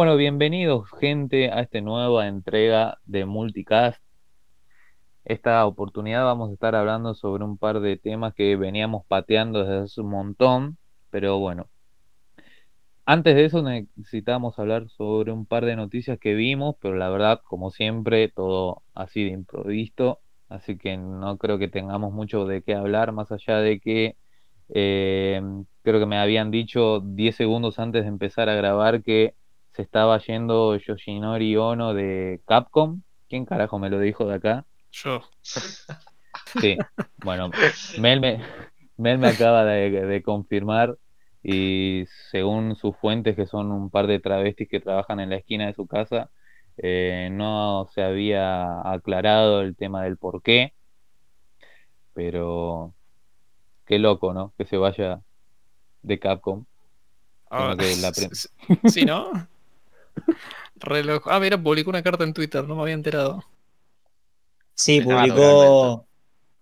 Bueno, bienvenidos gente a esta nueva entrega de Multicast. Esta oportunidad vamos a estar hablando sobre un par de temas que veníamos pateando desde hace un montón, pero bueno. Antes de eso necesitamos hablar sobre un par de noticias que vimos, pero la verdad, como siempre, todo así de improvisto, así que no creo que tengamos mucho de qué hablar, más allá de que eh, creo que me habían dicho 10 segundos antes de empezar a grabar que se estaba yendo Yoshinori Ono de Capcom. ¿Quién carajo me lo dijo de acá? Yo. Sí, bueno, Mel me, Mel me acaba de, de confirmar y según sus fuentes, que son un par de travestis que trabajan en la esquina de su casa, eh, no se había aclarado el tema del por qué, pero qué loco, ¿no? Que se vaya de Capcom. Ah, que la sí, ¿no? Reloj. Ah, mira, publicó una carta en Twitter, no me había enterado. Sí, publicó.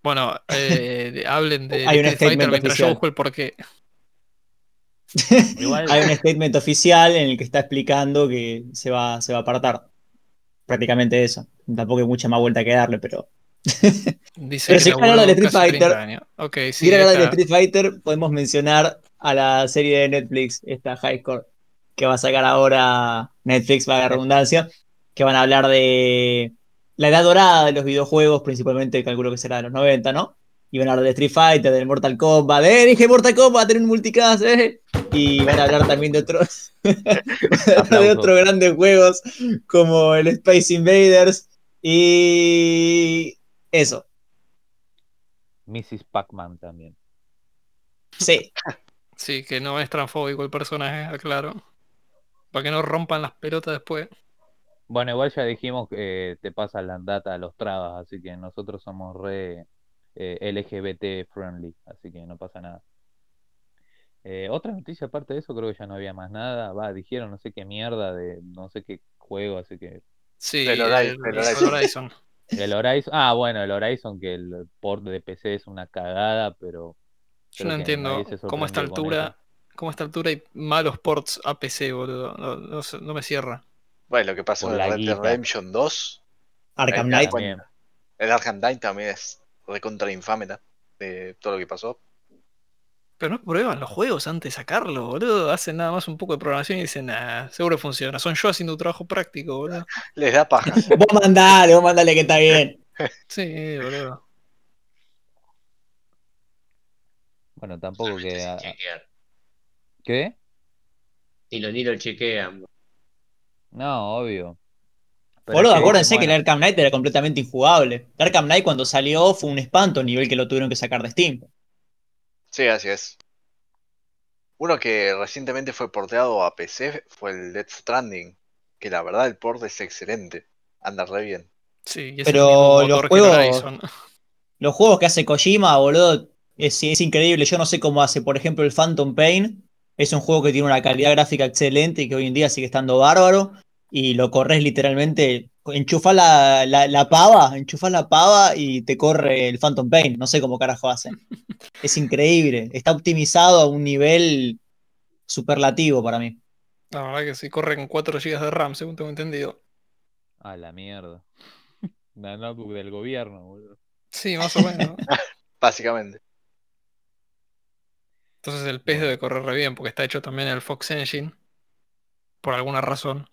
Bueno, eh, hablen de Hay un statement mientras yo oficial. busco el porqué. Hay un statement oficial en el que está explicando que se va, se va a apartar. Prácticamente eso. Tampoco hay mucha más vuelta que darle, pero. Dice Pero que si quieren hablar de Street casi 30 Fighter. Ok, Si sí, quieren hablar de Street Fighter, podemos mencionar a la serie de Netflix, esta High Score, que va a sacar ahora Netflix, para la redundancia, que van a hablar de la edad dorada de los videojuegos, principalmente calculo que será de los 90, ¿no? Y van a hablar de Street Fighter, del Mortal Kombat, de, dije Mortal Kombat, tener un multicast, ¿eh? Y van a hablar también de otros, de otros grandes juegos, como el Space Invaders, y eso, Mrs. Pac-Man también. sí. sí, que no es transfóbico el personaje, aclaro. Para que no rompan las pelotas después. Bueno, igual ya dijimos que te pasan la data a los trabas, así que nosotros somos re eh, LGBT friendly, así que no pasa nada. Eh, otra noticia aparte de eso, creo que ya no había más nada. Va, dijeron no sé qué mierda de no sé qué juego, así que Sí, El Horizon, el, el Horizon. el ah, bueno, el Horizon que el port de PC es una cagada, pero Yo no entiendo cómo a esta altura, cómo a esta altura hay malos ports a PC, boludo. No, no sé, no me cierra. Bueno, lo que pasó Por en Red Dead. Redemption 2, Arkham Ahí Knight. también. el Arkham Knight también es recontra infame ¿no? de todo lo que pasó. Pero no prueban los juegos antes de sacarlo, boludo. Hacen nada más un poco de programación y dicen, nah, seguro funciona. Son yo haciendo un trabajo práctico, boludo. Les da paja. Vos mandale, vos mandale que está bien. Sí, boludo. Bueno, tampoco que... a-. ¿Qué? Ni lo, ni lo chequean. No, obvio. Pero Boludo, que, acuérdense que el Arkham Knight era completamente injugable. El Arkham Knight cuando salió fue un espanto, nivel que lo tuvieron que sacar de Steam. Sí, así es. Uno que recientemente fue porteado a PC fue el Death Stranding, que la verdad el port es excelente. Anda re bien. Sí, y es Pero el mismo los que juegos- Horizon. Los juegos que hace Kojima, boludo, es, es increíble. Yo no sé cómo hace, por ejemplo, el Phantom Pain. Es un juego que tiene una calidad gráfica excelente y que hoy en día sigue estando bárbaro. Y lo corres literalmente. Enchufás la, la, la pava, enchufás la pava y te corre el Phantom Pain. No sé cómo carajo hacen. Es increíble. Está optimizado a un nivel superlativo para mí. La verdad que sí, corre con 4 GB de RAM, según tengo entendido. a la mierda. La notebook del gobierno, boludo. Sí, más o menos. Básicamente. Entonces el pez debe correr re bien, porque está hecho también en el Fox Engine. Por alguna razón.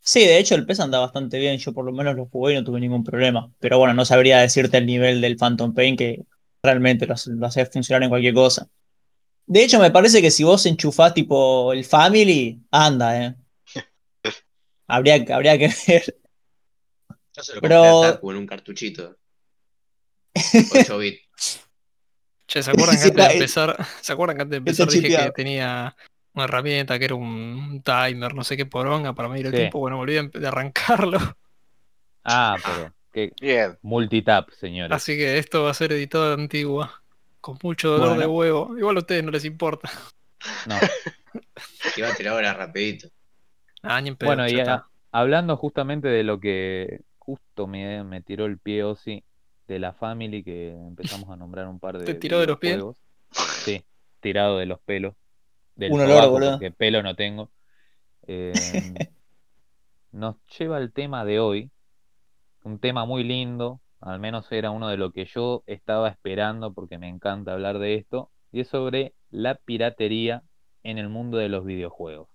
Sí, de hecho el PES anda bastante bien. Yo por lo menos lo jugué y no tuve ningún problema. Pero bueno, no sabría decirte el nivel del Phantom Pain que realmente lo, hace- lo hace funcionar en cualquier cosa. De hecho, me parece que si vos enchufás tipo el Family, anda, eh. Habría, que- habría que ver. Yo se lo Pero- compré a Taku en un cartuchito. 8 bits. Che, ¿se acuerdan que antes de empezar, ¿se acuerdan que antes de empezar dije que tenía una herramienta que era un timer, no sé qué poronga para medir el Sí. tiempo? Bueno, me olvidé de arrancarlo. Ah, pero que Bien. multitap, señores. Así que esto va a ser editado de antigua. Con mucho dolor de huevo. Igual a ustedes no les importa. No. Va a tirar ahora rapidito. Ah, ni en pedo, Bueno, y a- hablando justamente de lo que justo me, me tiró el pie Ozzy de la Family, que empezamos a nombrar un par de ¿Te tiró de los pies? Sí, tirado de los pelos. Del Un olor, boludo. porque pelo no tengo. eh, nos lleva al tema de hoy, un tema muy lindo, al menos era uno de lo que yo estaba esperando porque me encanta hablar de esto, y es sobre la piratería en el mundo de los videojuegos.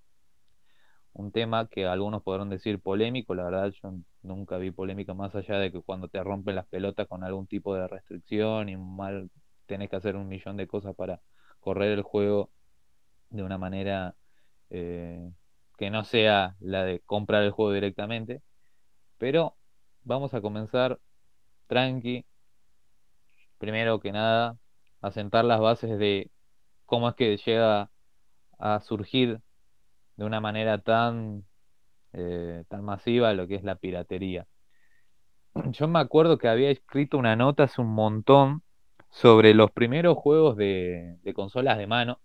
Un tema que algunos podrán decir polémico, la verdad yo nunca vi polémica más allá de que cuando te rompen las pelotas con algún tipo de restricción y mal tenés que hacer un millón de cosas para correr el juego de una manera eh, que no sea la de comprar el juego directamente. Pero vamos a comenzar tranqui. Primero que nada, a sentar las bases de cómo es que llega a surgir de una manera tan, eh, tan masiva lo que es la piratería. Yo me acuerdo que había escrito una nota hace un montón sobre los primeros juegos de, de consolas de mano,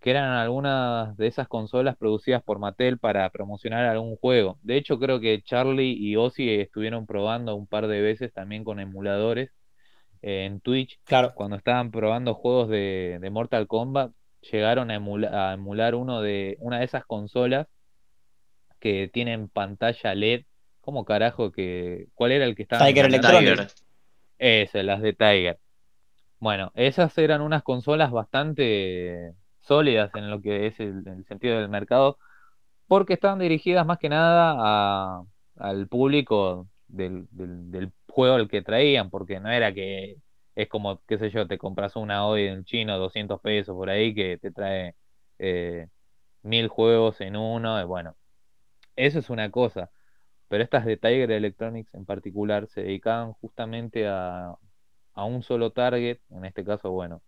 que eran algunas de esas consolas producidas por Mattel para promocionar algún juego. De hecho, creo que Charlie y Ozzy estuvieron probando un par de veces también con emuladores eh, en Twitch. Claro. Cuando estaban probando juegos de, de Mortal Kombat, llegaron a, emula- a emular uno de una de esas consolas que tienen pantalla LED. ¿Cómo carajo que cuál era el que estaba Tiger Tiger. Ese, las de Tiger. Bueno, esas eran unas consolas bastante sólidas en lo que es el, el sentido del mercado, porque estaban dirigidas más que nada a- al público del, del- del juego al que traían, porque no era que es como, qué sé yo, te compras una hoy en chino, 200 pesos por ahí, que te trae eh, mil juegos en uno, y bueno, eso es una cosa, pero estas de Tiger Electronics en particular se dedicaban justamente a, a un solo target, en este caso, bueno,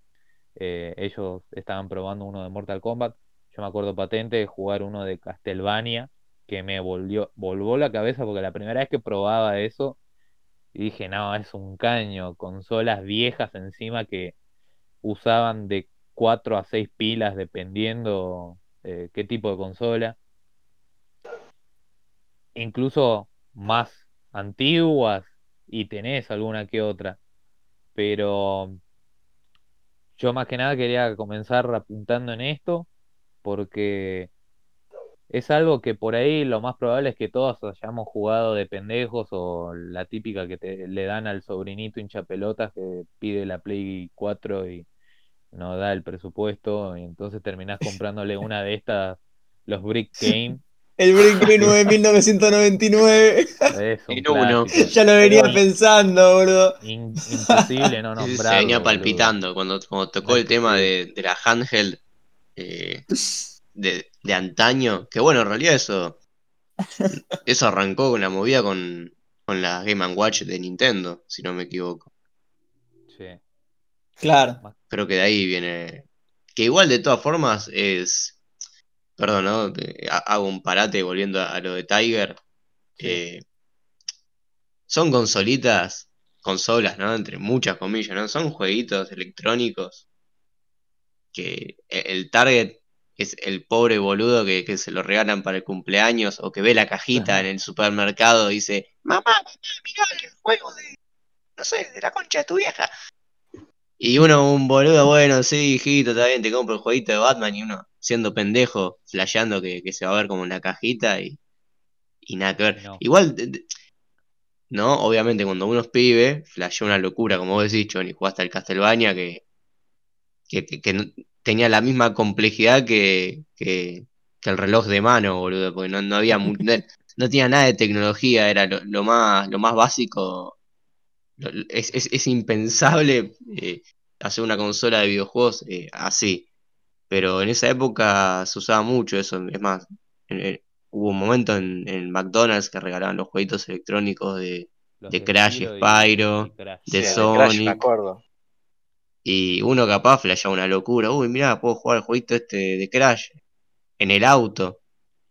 eh, ellos estaban probando uno de Mortal Kombat, yo me acuerdo patente de jugar uno de Castlevania, que me volvió, volvó la cabeza porque la primera vez que probaba eso, y dije, no, es un caño, consolas viejas encima que usaban de 4 a 6 pilas dependiendo eh, qué tipo de consola. Incluso más antiguas y tenés alguna que otra. Pero yo más que nada quería comenzar apuntando en esto porque es algo que por ahí lo más probable es que todos hayamos jugado de pendejos o la típica que te, le dan al sobrinito hincha pelotas que pide la Play 4 y no da el presupuesto y entonces terminás comprándole una de estas, los Brick Game. El Brick Green 9999. Es un En uno. ya lo venía Pero pensando, boludo. in- imposible no nombrarlo. se venía boludo. palpitando cuando, cuando tocó el tema de la handheld eh, de, de antaño. Que bueno, en realidad eso, eso arrancó con la movida con, con la Game Watch de Nintendo, si no me equivoco. Sí. Claro. Creo que de ahí viene. Que igual de todas formas es. Perdón, ¿no? Ha- Hago un parate volviendo a, lo de Tiger. Sí. Eh, son consolitas, consolas, ¿no? Entre muchas comillas, ¿no? Son jueguitos electrónicos que e- el target es el pobre boludo que, que se lo regalan para el cumpleaños o que ve la cajita en el supermercado y dice, mamá, mamá, mirá el juego de, no sé, de la concha de tu vieja. Y uno, un boludo, bueno, sí, hijito, está bien, te compro el jueguito de Batman y uno siendo pendejo, flasheando que, que se va a ver como en la cajita y, y nada que ver. No. Igual, no, obviamente cuando uno es pibe, flashea una locura, como vos decís, Johnny, jugaste al Castlevania que, que, que- tenía la misma complejidad que, que, que el reloj de mano, boludo, porque no, no había no, no tenía nada de tecnología, era lo, lo más, lo más básico. Lo- Es, es, es impensable eh, hacer una consola de videojuegos eh, así. Pero en esa época se usaba mucho eso. Es más, en- en- hubo un momento en, en McDonald's que regalaban los jueguitos electrónicos de, Crash, Spyro y- Spyro, y Crash. de Sí. Crash me acuerdo. Y uno capaz flasheaba una locura. Uy, mirá, puedo jugar el jueguito este de Crash en el auto.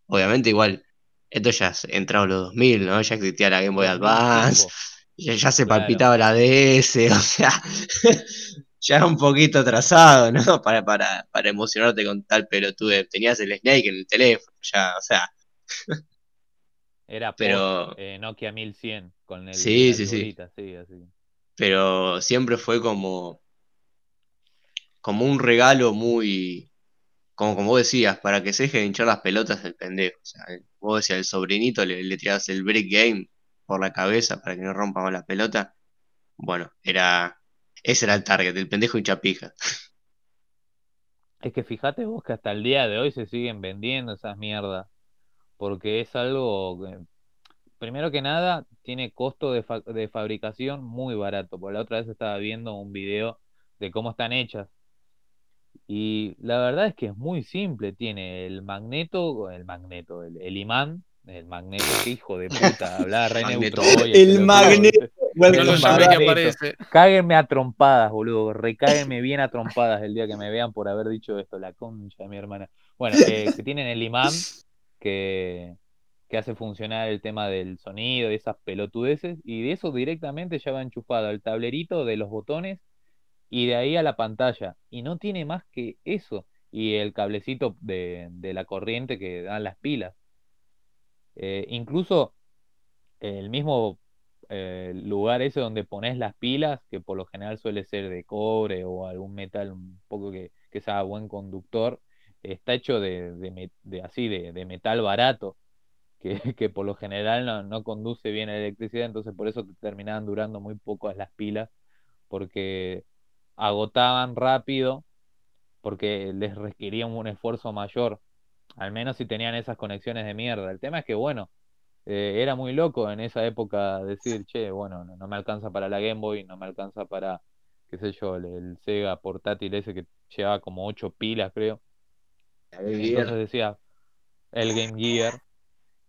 Obviamente igual, esto ya es entrado en los 2000, ¿no? Ya existía la Game Boy 2005. Advance, ya, ya se Claro. palpitaba la DS, o sea, ya era un poquito atrasado, ¿no? Para, para, para emocionarte con tal pelotude. Tenías el Snake en el teléfono, ya, o sea, Era Pero- post, eh, Nokia 1100 con el Sí, sí, sí. sí, así. pero siempre fue como, como un regalo muy como, como vos decías, para que se deje de hinchar las pelotas el pendejo. O sea, vos decías, el sobrinito le, le el brick game por la cabeza para que no rompa más la pelota. Bueno, era. Ese era el target, el pendejo hincha pija. Es que fíjate vos que hasta el día de hoy se siguen vendiendo esas mierdas. Porque es algo que, primero que nada, tiene costo de, fa- de fabricación muy barato. Por la otra vez estaba viendo un video de cómo están hechas. Y la verdad es que es muy simple. Tiene el magneto, el magneto, el, el imán, el magneto, hijo de puta, hablaba re neutro hoy, El magneto. No lo que aparece. Cáguenme a trompadas, boludo. Recáguenme bien a trompadas el día que me vean por haber dicho esto, la concha de mi hermana. Bueno, eh, que tienen el imán que, que hace funcionar el tema del sonido y esas pelotudeces, y de eso directamente ya va enchufado al tablerito de los botones y de ahí a la pantalla. Y no tiene más que eso. Y el cablecito de, de la corriente que dan las pilas. Eh, incluso el mismo eh, lugar ese donde pones las pilas, que por lo general suele ser de cobre o algún metal un poco que, que sea buen conductor, está hecho de, de de así, de, de metal barato, que, que por lo general no, no conduce bien la electricidad, entonces por eso te terminaban durando muy poco las pilas, porque agotaban rápido, porque les requería un esfuerzo mayor, al menos si tenían esas conexiones de mierda. El tema es que, bueno, eh, era muy loco en esa época decir, che, bueno, no, no me alcanza para la Game Boy, no me alcanza para, qué sé yo, el, el Sega portátil ese que llevaba como ocho pilas, creo. Entonces decía, el Game Gear.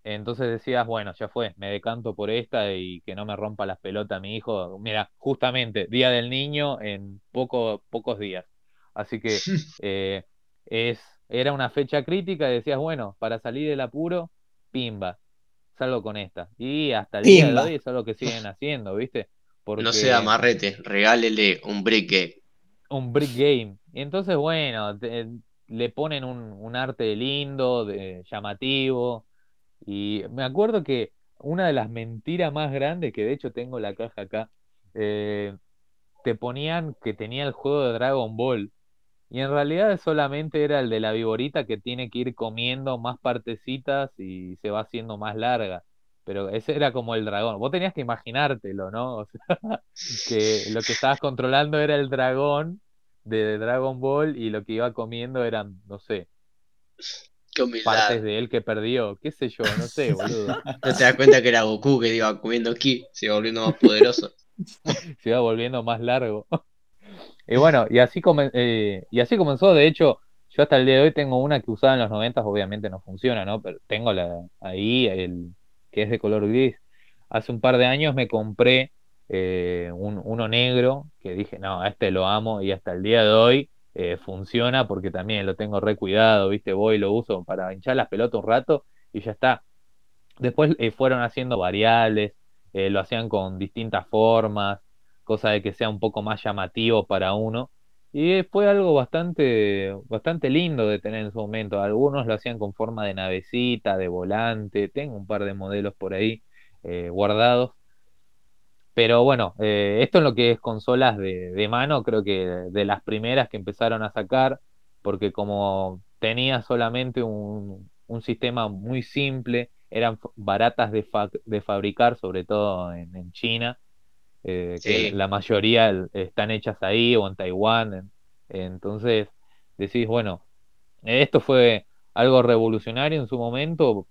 Entonces decías, bueno, ya fue, me decanto por esta y que no me rompa las pelotas mi hijo. Mira, justamente, Día del Niño en poco, pocos días. Así que eh, es, era una fecha crítica y decías, bueno, para salir del apuro, pimba, salgo con esta. Y hasta el día de hoy es algo que siguen haciendo, ¿viste? Porque No sea amarrete, regálele un brick game. un brick game. Y entonces, bueno, te- le ponen un, un arte lindo, de, llamativo. Y me acuerdo que una de las mentiras más grandes, que de hecho tengo la caja acá, eh, te ponían que tenía el juego de Dragon Ball. Y en realidad solamente era el de la viborita que tiene que ir comiendo más partecitas y se va haciendo más larga. Pero ese era como el dragón. Vos tenías que imaginártelo, ¿no? O sea, que lo que estabas controlando era el dragón de Dragon Ball y lo que iba comiendo eran, no sé, Qué humildad. partes de él que perdió. ¿Qué sé yo? No sé, boludo. No te das cuenta que era Goku que iba comiendo ki, se iba volviendo más poderoso. se iba volviendo más largo. Y bueno, y así, eh, y así comenzó, de hecho, yo hasta el día de hoy tengo una que usaba en los 90, obviamente no funciona, ¿no? Pero tengo la, ahí, el que es de color gris. Hace un par de años me compré eh, un, uno negro, que dije, no, a este lo amo, y hasta el día de hoy eh, funciona porque también lo tengo re cuidado, ¿viste? Voy y lo uso para hinchar las pelotas un rato y ya está. Después eh, fueron haciendo variables, eh, lo hacían con distintas formas, cosa de que sea un poco más llamativo para uno. Y fue algo bastante, bastante lindo de tener en su momento. Algunos lo hacían con forma de navecita, de volante. Tengo un par de modelos por ahí eh, guardados. Pero bueno, eh, esto en lo que es consolas de, de mano, creo que de las primeras que empezaron a sacar, porque como tenía solamente un, un sistema muy simple, eran baratas de, fa- de fabricar, sobre todo en, en China, eh, que la mayoría están hechas ahí o en Taiwán. en- entonces decís, bueno, esto fue algo revolucionario en su momento,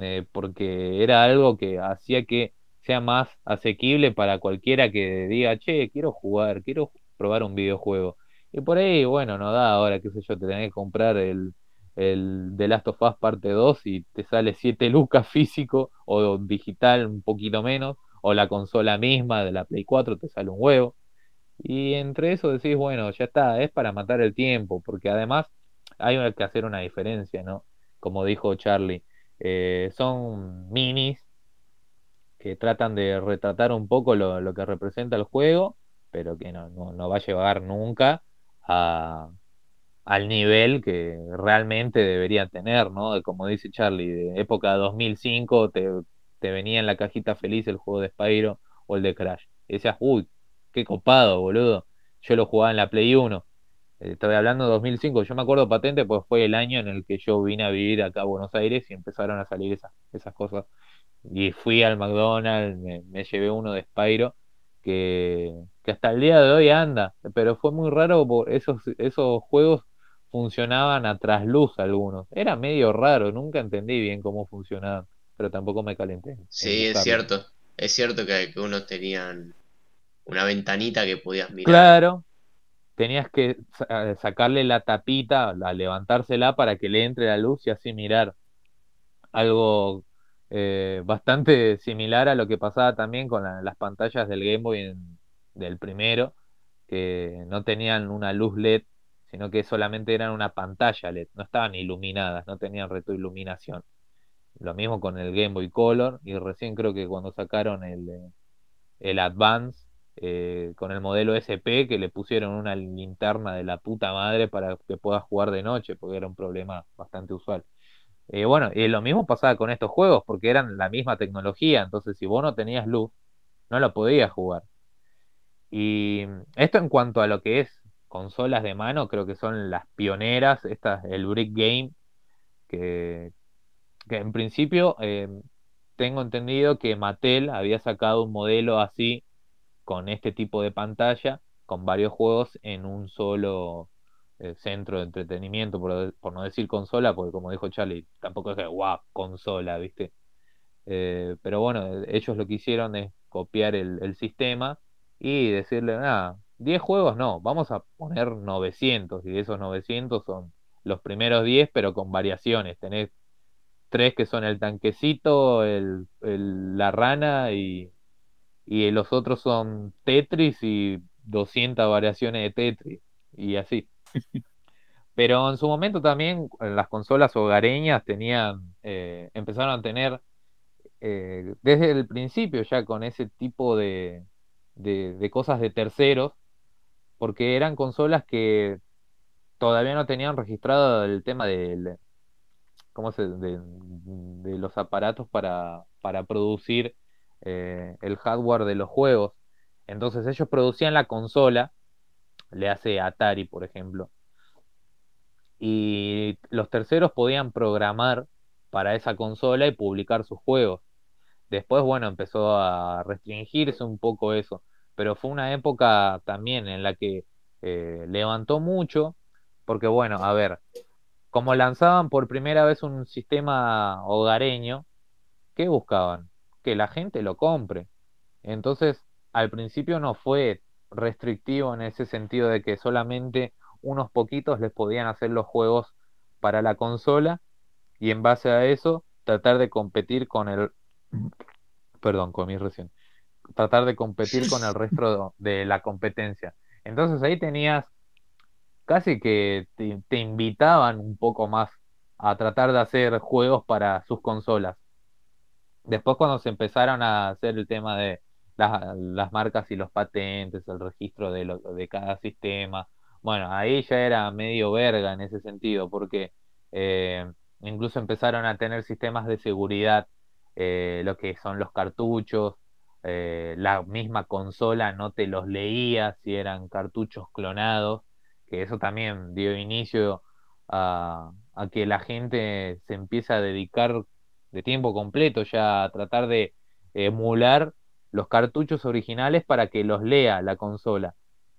eh, porque era algo que hacía que sea más asequible para cualquiera que diga, che, quiero jugar, quiero probar un videojuego. Y por ahí, bueno, no da ahora, qué sé yo, te tenés que comprar el, el The Last of Us parte 2 y te sale 7 lucas físico o digital un poquito menos, o la consola misma de la Play 4 te sale un huevo. Y entre eso decís, bueno, ya está, es para matar el tiempo, porque además hay que hacer una diferencia, ¿no? Como dijo Charlie, eh, son minis que tratan de retratar un poco lo, que representa el juego, pero que no, no, no va a llevar nunca a, al nivel que realmente debería tener, ¿no? Como dice Charlie, de época 2005 te, te venía en la cajita feliz el juego de Spyro o el de Crash. Y decías, uy, qué copado, boludo. Yo lo jugaba en la Play 1. Eh, Estoy hablando de 2005, yo me acuerdo patente, pues fue el año en el que yo vine a vivir acá a Buenos Aires y empezaron a salir esas, esas cosas. Y fui al McDonald's, me, me llevé uno de Spyro, que, que hasta el día de hoy anda, pero fue muy raro, por esos, esos juegos funcionaban a trasluz algunos. Era medio raro, nunca entendí bien cómo funcionaban, pero tampoco me calenté. en Sí, es cierto. Es cierto que, que unos tenían una ventanita que podías mirar. Claro, tenías que sa- sacarle la tapita, la, levantársela para que le entre la luz y así mirar. Algo eh, bastante similar a lo que pasaba también con la- las pantallas del Game Boy en- del primero, que no tenían una luz LED, sino que solamente eran una pantalla LED, no estaban iluminadas, no tenían retroiluminación. Lo mismo con el Game Boy Color, y recién creo que cuando sacaron el, eh, el Advance eh, con el modelo SP que le pusieron una linterna de la puta madre para que puedas jugar de noche, porque era un problema bastante usual. Eh, bueno, y lo mismo pasaba con estos juegos, porque eran la misma tecnología, entonces si vos no tenías luz, no lo podías jugar. Y esto en cuanto a lo que es consolas de mano, creo que son las pioneras, estas, el Brick Game, que, en principio eh, tengo entendido que Mattel había sacado un modelo así con este tipo de pantalla, con varios juegos en un solo centro de entretenimiento, por, por no decir consola, porque como dijo Charlie, tampoco es que, guau, consola, ¿viste? Eh, pero bueno, ellos lo que hicieron es copiar el, el sistema y decirle, nada, 10 juegos no, vamos a poner 900 y de esos 900 son los primeros 10 pero con variaciones, tenés tres que son el tanquecito, el, el- la rana y, y los otros son Tetris y 200 variaciones de Tetris y así. Pero en su momento también eh, las consolas hogareñas tenían, eh, empezaron a tener eh, desde el principio ya con ese tipo de, de, cosas de terceros, porque eran consolas que todavía no tenían registrado el tema del, ¿cómo se, de, los aparatos para, para producir el hardware de los juegos. Entonces ellos producían la consola, le hace Atari, por ejemplo, y los terceros podían programar para esa consola y publicar sus juegos. Después, bueno, empezó a restringirse un poco eso, pero fue una época también en la que eh, levantó mucho, porque bueno, a ver, como lanzaban por primera vez un sistema hogareño, ¿qué buscaban? Que la gente lo compre. Entonces, al principio no fue restrictivo en ese sentido de que solamente unos poquitos les podían hacer los juegos para la consola y en base a eso tratar de competir con el perdón, comí recién, tratar de competir con el resto de la competencia. Entonces ahí tenías casi que te, te invitaban un poco más a tratar de hacer juegos para sus consolas. Después cuando se empezaron a hacer el tema de las, las marcas y los patentes, el registro de, lo- de cada sistema, bueno, ahí ya era medio verga en ese sentido, porque eh, incluso empezaron a tener sistemas de seguridad, eh, lo que son los cartuchos, eh, la misma consola no te los leía si eran cartuchos clonados, que eso también dio inicio a, a que la gente se empiece a dedicar de tiempo completo ya a tratar de emular los cartuchos originales para que los lea la consola.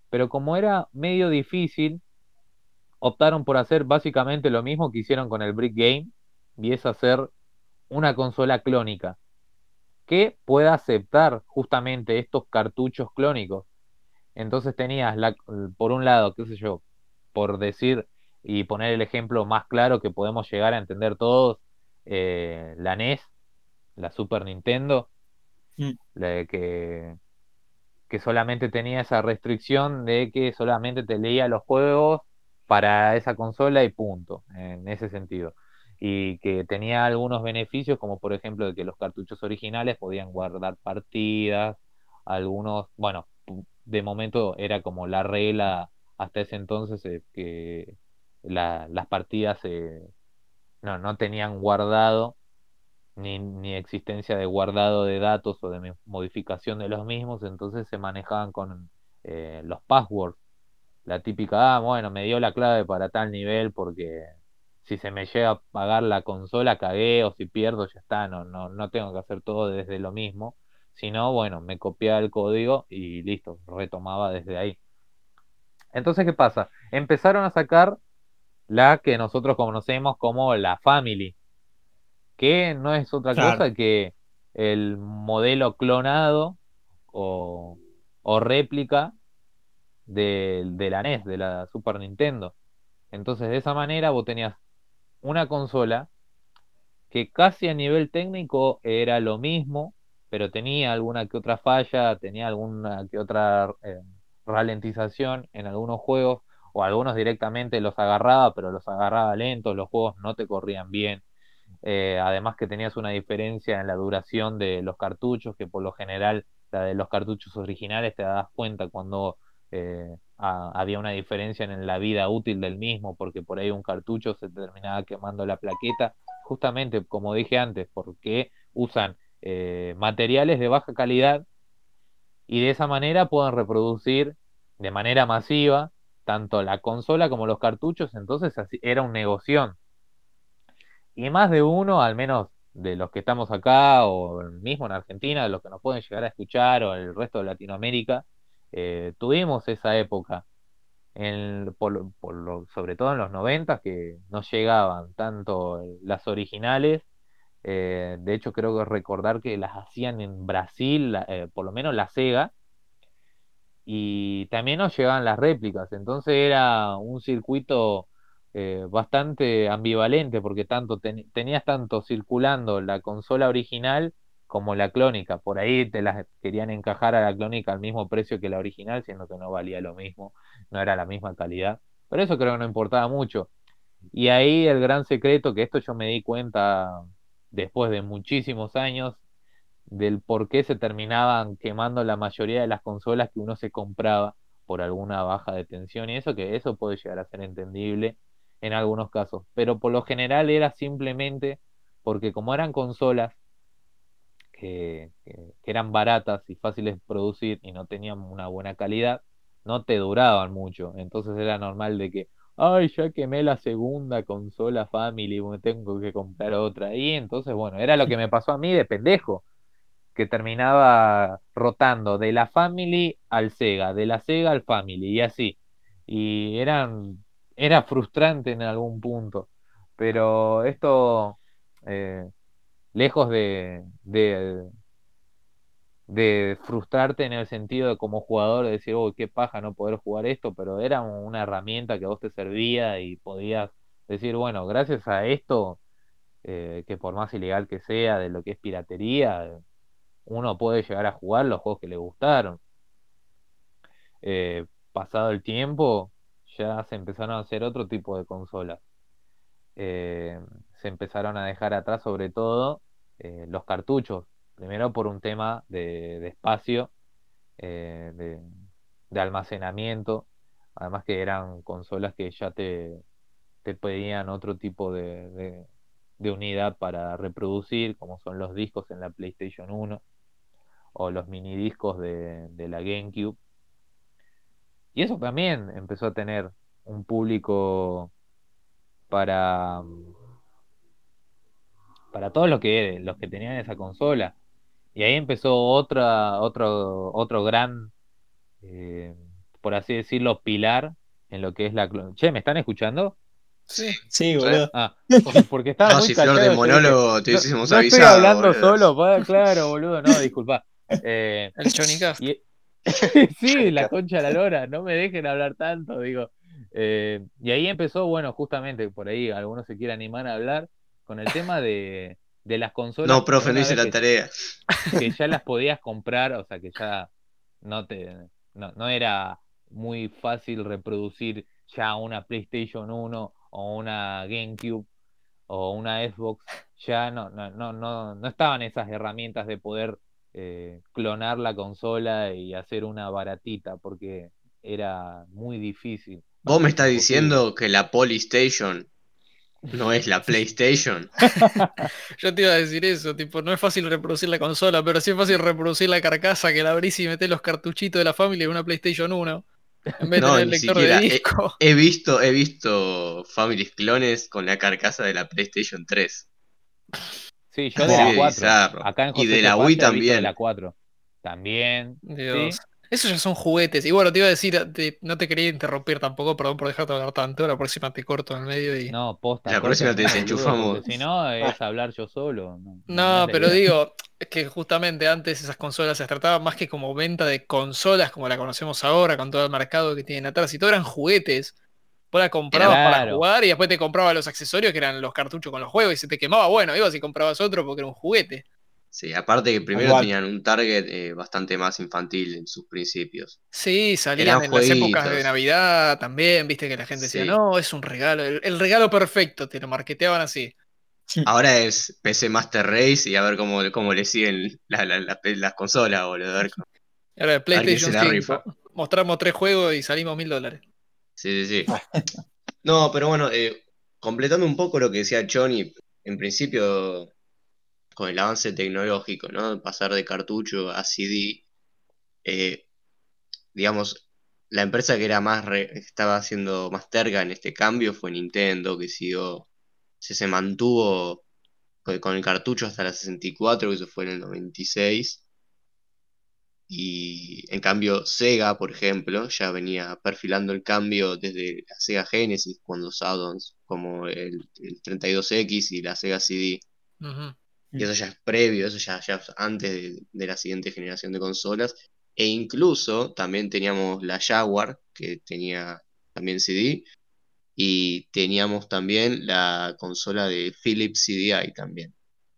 Pero como era medio difícil, optaron por hacer básicamente lo mismo que hicieron con el Brick Game, y es hacer una consola clónica que pueda aceptar justamente estos cartuchos clónicos. Entonces tenías, la, por un lado, qué sé yo, por decir y poner el ejemplo más claro que podemos llegar a entender todos, eh, la NES, la Super Nintendo, Mm. la que, que solamente tenía esa restricción de que solamente te leía los juegos para esa consola y punto, en ese sentido. Y que tenía algunos beneficios, como por ejemplo de que los cartuchos originales podían guardar partidas, algunos, bueno, de momento era como la regla hasta ese entonces eh, que la- las partidas no, no tenían guardado ni, existencia de guardado de datos o de modificación de los mismos, entonces se manejaban con eh, los passwords. la típica, ah, bueno, me dio la clave para tal nivel porque si se me llega a pagar la consola, cagué, o si pierdo, ya está, no, no, no tengo que hacer todo desde lo mismo. Si no, bueno, me copiaba el código y listo, retomaba desde ahí. Entonces, ¿qué pasa? Empezaron a sacar la que nosotros conocemos como la Family, que no es otra Claro. cosa que el modelo clonado o, o réplica de, de la NES, de la Super Nintendo. Entonces, de esa manera vos tenías una consola que casi a nivel técnico era lo mismo, pero tenía alguna que otra falla, tenía alguna que otra eh, ralentización en algunos juegos, o algunos directamente los agarraba, pero los agarraba lentos, los juegos no te corrían bien. Eh, además que tenías una diferencia en la duración de los cartuchos, que por lo general la de los cartuchos originales te das cuenta cuando eh, había una diferencia en la vida útil del mismo, porque por ahí un cartucho se terminaba quemando la plaqueta, justamente como dije antes, porque usan eh, materiales de baja calidad y de esa manera pueden reproducir de manera masiva tanto la consola como los cartuchos, entonces así, era un negocio. Y más de uno, al menos de los que estamos acá o mismo en Argentina, de los que nos pueden llegar a escuchar o el resto de Latinoamérica, eh, tuvimos esa época, en- sobre todo en los 90 que no llegaban tanto las originales. eh, de hecho, creo que recordar que las hacían en Brasil, eh, por lo menos la Sega, y también nos llegaban las réplicas, entonces era un circuito eh, bastante ambivalente porque tanto ten- tenías tanto circulando la consola original como la clónica, por ahí te las querían encajar a la clónica al mismo precio que la original, siendo que no valía lo mismo, no era la misma calidad, pero eso creo que no importaba mucho. Y ahí el gran secreto, que esto yo me di cuenta después de muchísimos años, del por qué se terminaban quemando la mayoría de las consolas que uno se compraba por alguna baja de tensión y eso que eso puede llegar a ser entendible en algunos casos, pero por lo general era simplemente porque como eran consolas que, eran baratas y fáciles de producir y no tenían una buena calidad, no te duraban mucho, entonces era normal de que Ay, ya quemé la segunda consola Family, me tengo que comprar otra. Y entonces, bueno, era lo que me pasó a mí de pendejo que terminaba rotando de la Family al Sega, de la Sega al Family y así. Y eran, era frustrante en algún punto, pero esto, eh, lejos de, de, frustrarte en el sentido de como jugador, de decir, uy, qué paja no poder jugar esto, pero era una herramienta que a vos te servía y podías decir, bueno, gracias a esto, eh, que por más ilegal que sea, de lo que es piratería, uno puede llegar a jugar los juegos que le gustaron. Eh, pasado el tiempo, ya se empezaron a hacer otro tipo de consolas. Eh, se empezaron a dejar atrás sobre todo eh, los cartuchos. Primero por un tema de, espacio, eh, de, almacenamiento. Además que eran consolas que ya te, te pedían otro tipo de, de- unidad para reproducir, como son los discos en la PlayStation 1 o los mini discos de, de la GameCube. Y eso también empezó a tener un público para, para todos los que, los que tenían esa consola. Y ahí empezó otra, otro, otro gran, eh, por así decirlo, pilar en lo que es la... Che, ¿me están escuchando? Sí. Sí, boludo. Ah, por- porque estaba No, muy si flor de monólogo te no, hubiésemos no estoy avisado. hablando boludo. solo, pa- claro, boludo, no, disculpa. Eh, El Chonicast. y- sí, la concha de la lora, no me dejen hablar tanto, digo. Eh, y ahí empezó, bueno, justamente por ahí algunos se quiere animar a hablar con el tema de, de las consolas. No, profe, no hice la que- tarea. que ya las podías comprar, o sea que ya no te no, no era muy fácil reproducir ya una PlayStation 1 o una GameCube o una Xbox, ya no, no, no, no, no estaban esas herramientas de poder eh, clonar la consola y hacer una baratita, porque era muy difícil. Vos me estás diciendo que la Polystation no es la PlayStation. Yo te iba a decir eso, tipo, no es fácil reproducir la consola, pero sí es fácil reproducir la carcasa que la abrís y metés los cartuchitos de la familia en una PlayStation 1. En vez de No, tener el ni lector de siquiera, eh, disco. He visto, he visto Families clones con la carcasa de la PlayStation 3. Sí, yo de la de 4. bizarro. Acá en Y José de la Wii visto de también. la 4. También. Dios. Sí. Esos ya son juguetes. Y bueno, te iba a decir, te- no te quería interrumpir tampoco, perdón por dejarte hablar tanto. La próxima te corto en el medio y. No, posta. La próxima te desenchufamos. Si no, es hablar yo solo. No, pero digo, es que justamente antes esas consolas se trataban más que como venta de consolas como la conocemos ahora, con todo el mercado que tienen atrás, y todo eran juguetes. Vos la comprabas para jugar y después te comprabas los accesorios que eran los cartuchos con los juegos y se te quemaba, bueno, ibas y comprabas otro porque era un juguete. Sí, aparte que primero tenían un target eh, bastante más infantil en sus principios. Sí, salían Eran en las épocas de. Navidad también, viste que la gente decía, Sí. no, es un regalo, el, el regalo perfecto, te lo marketeaban así. Ahora es PC Master Race y a ver cómo, cómo le siguen la- la- la- las consolas, boludo. A ver Ahora el PlayStation se la 5, rifa. mostramos tres juegos y salimos mil dólares. Sí, sí, sí. No, pero bueno, eh, completando un poco lo que decía Johnny, en principio, con el avance tecnológico, ¿no? Pasar de cartucho a CD, eh, digamos, la empresa que era más re- estaba haciendo más terca en este cambio fue Nintendo, que siguió, se, se mantuvo con, con el cartucho hasta la 64, que eso fue en el 96. Y en cambio Sega, por ejemplo, ya venía perfilando el cambio desde la Sega Genesis con los add-ons como el, el 32X y la Sega CD. Ujú. Y eso ya es previo, eso ya, ya es antes de, de la siguiente generación de consolas. E incluso también teníamos la Jaguar, que tenía también CD. Y teníamos también la consola de Philips CDI también.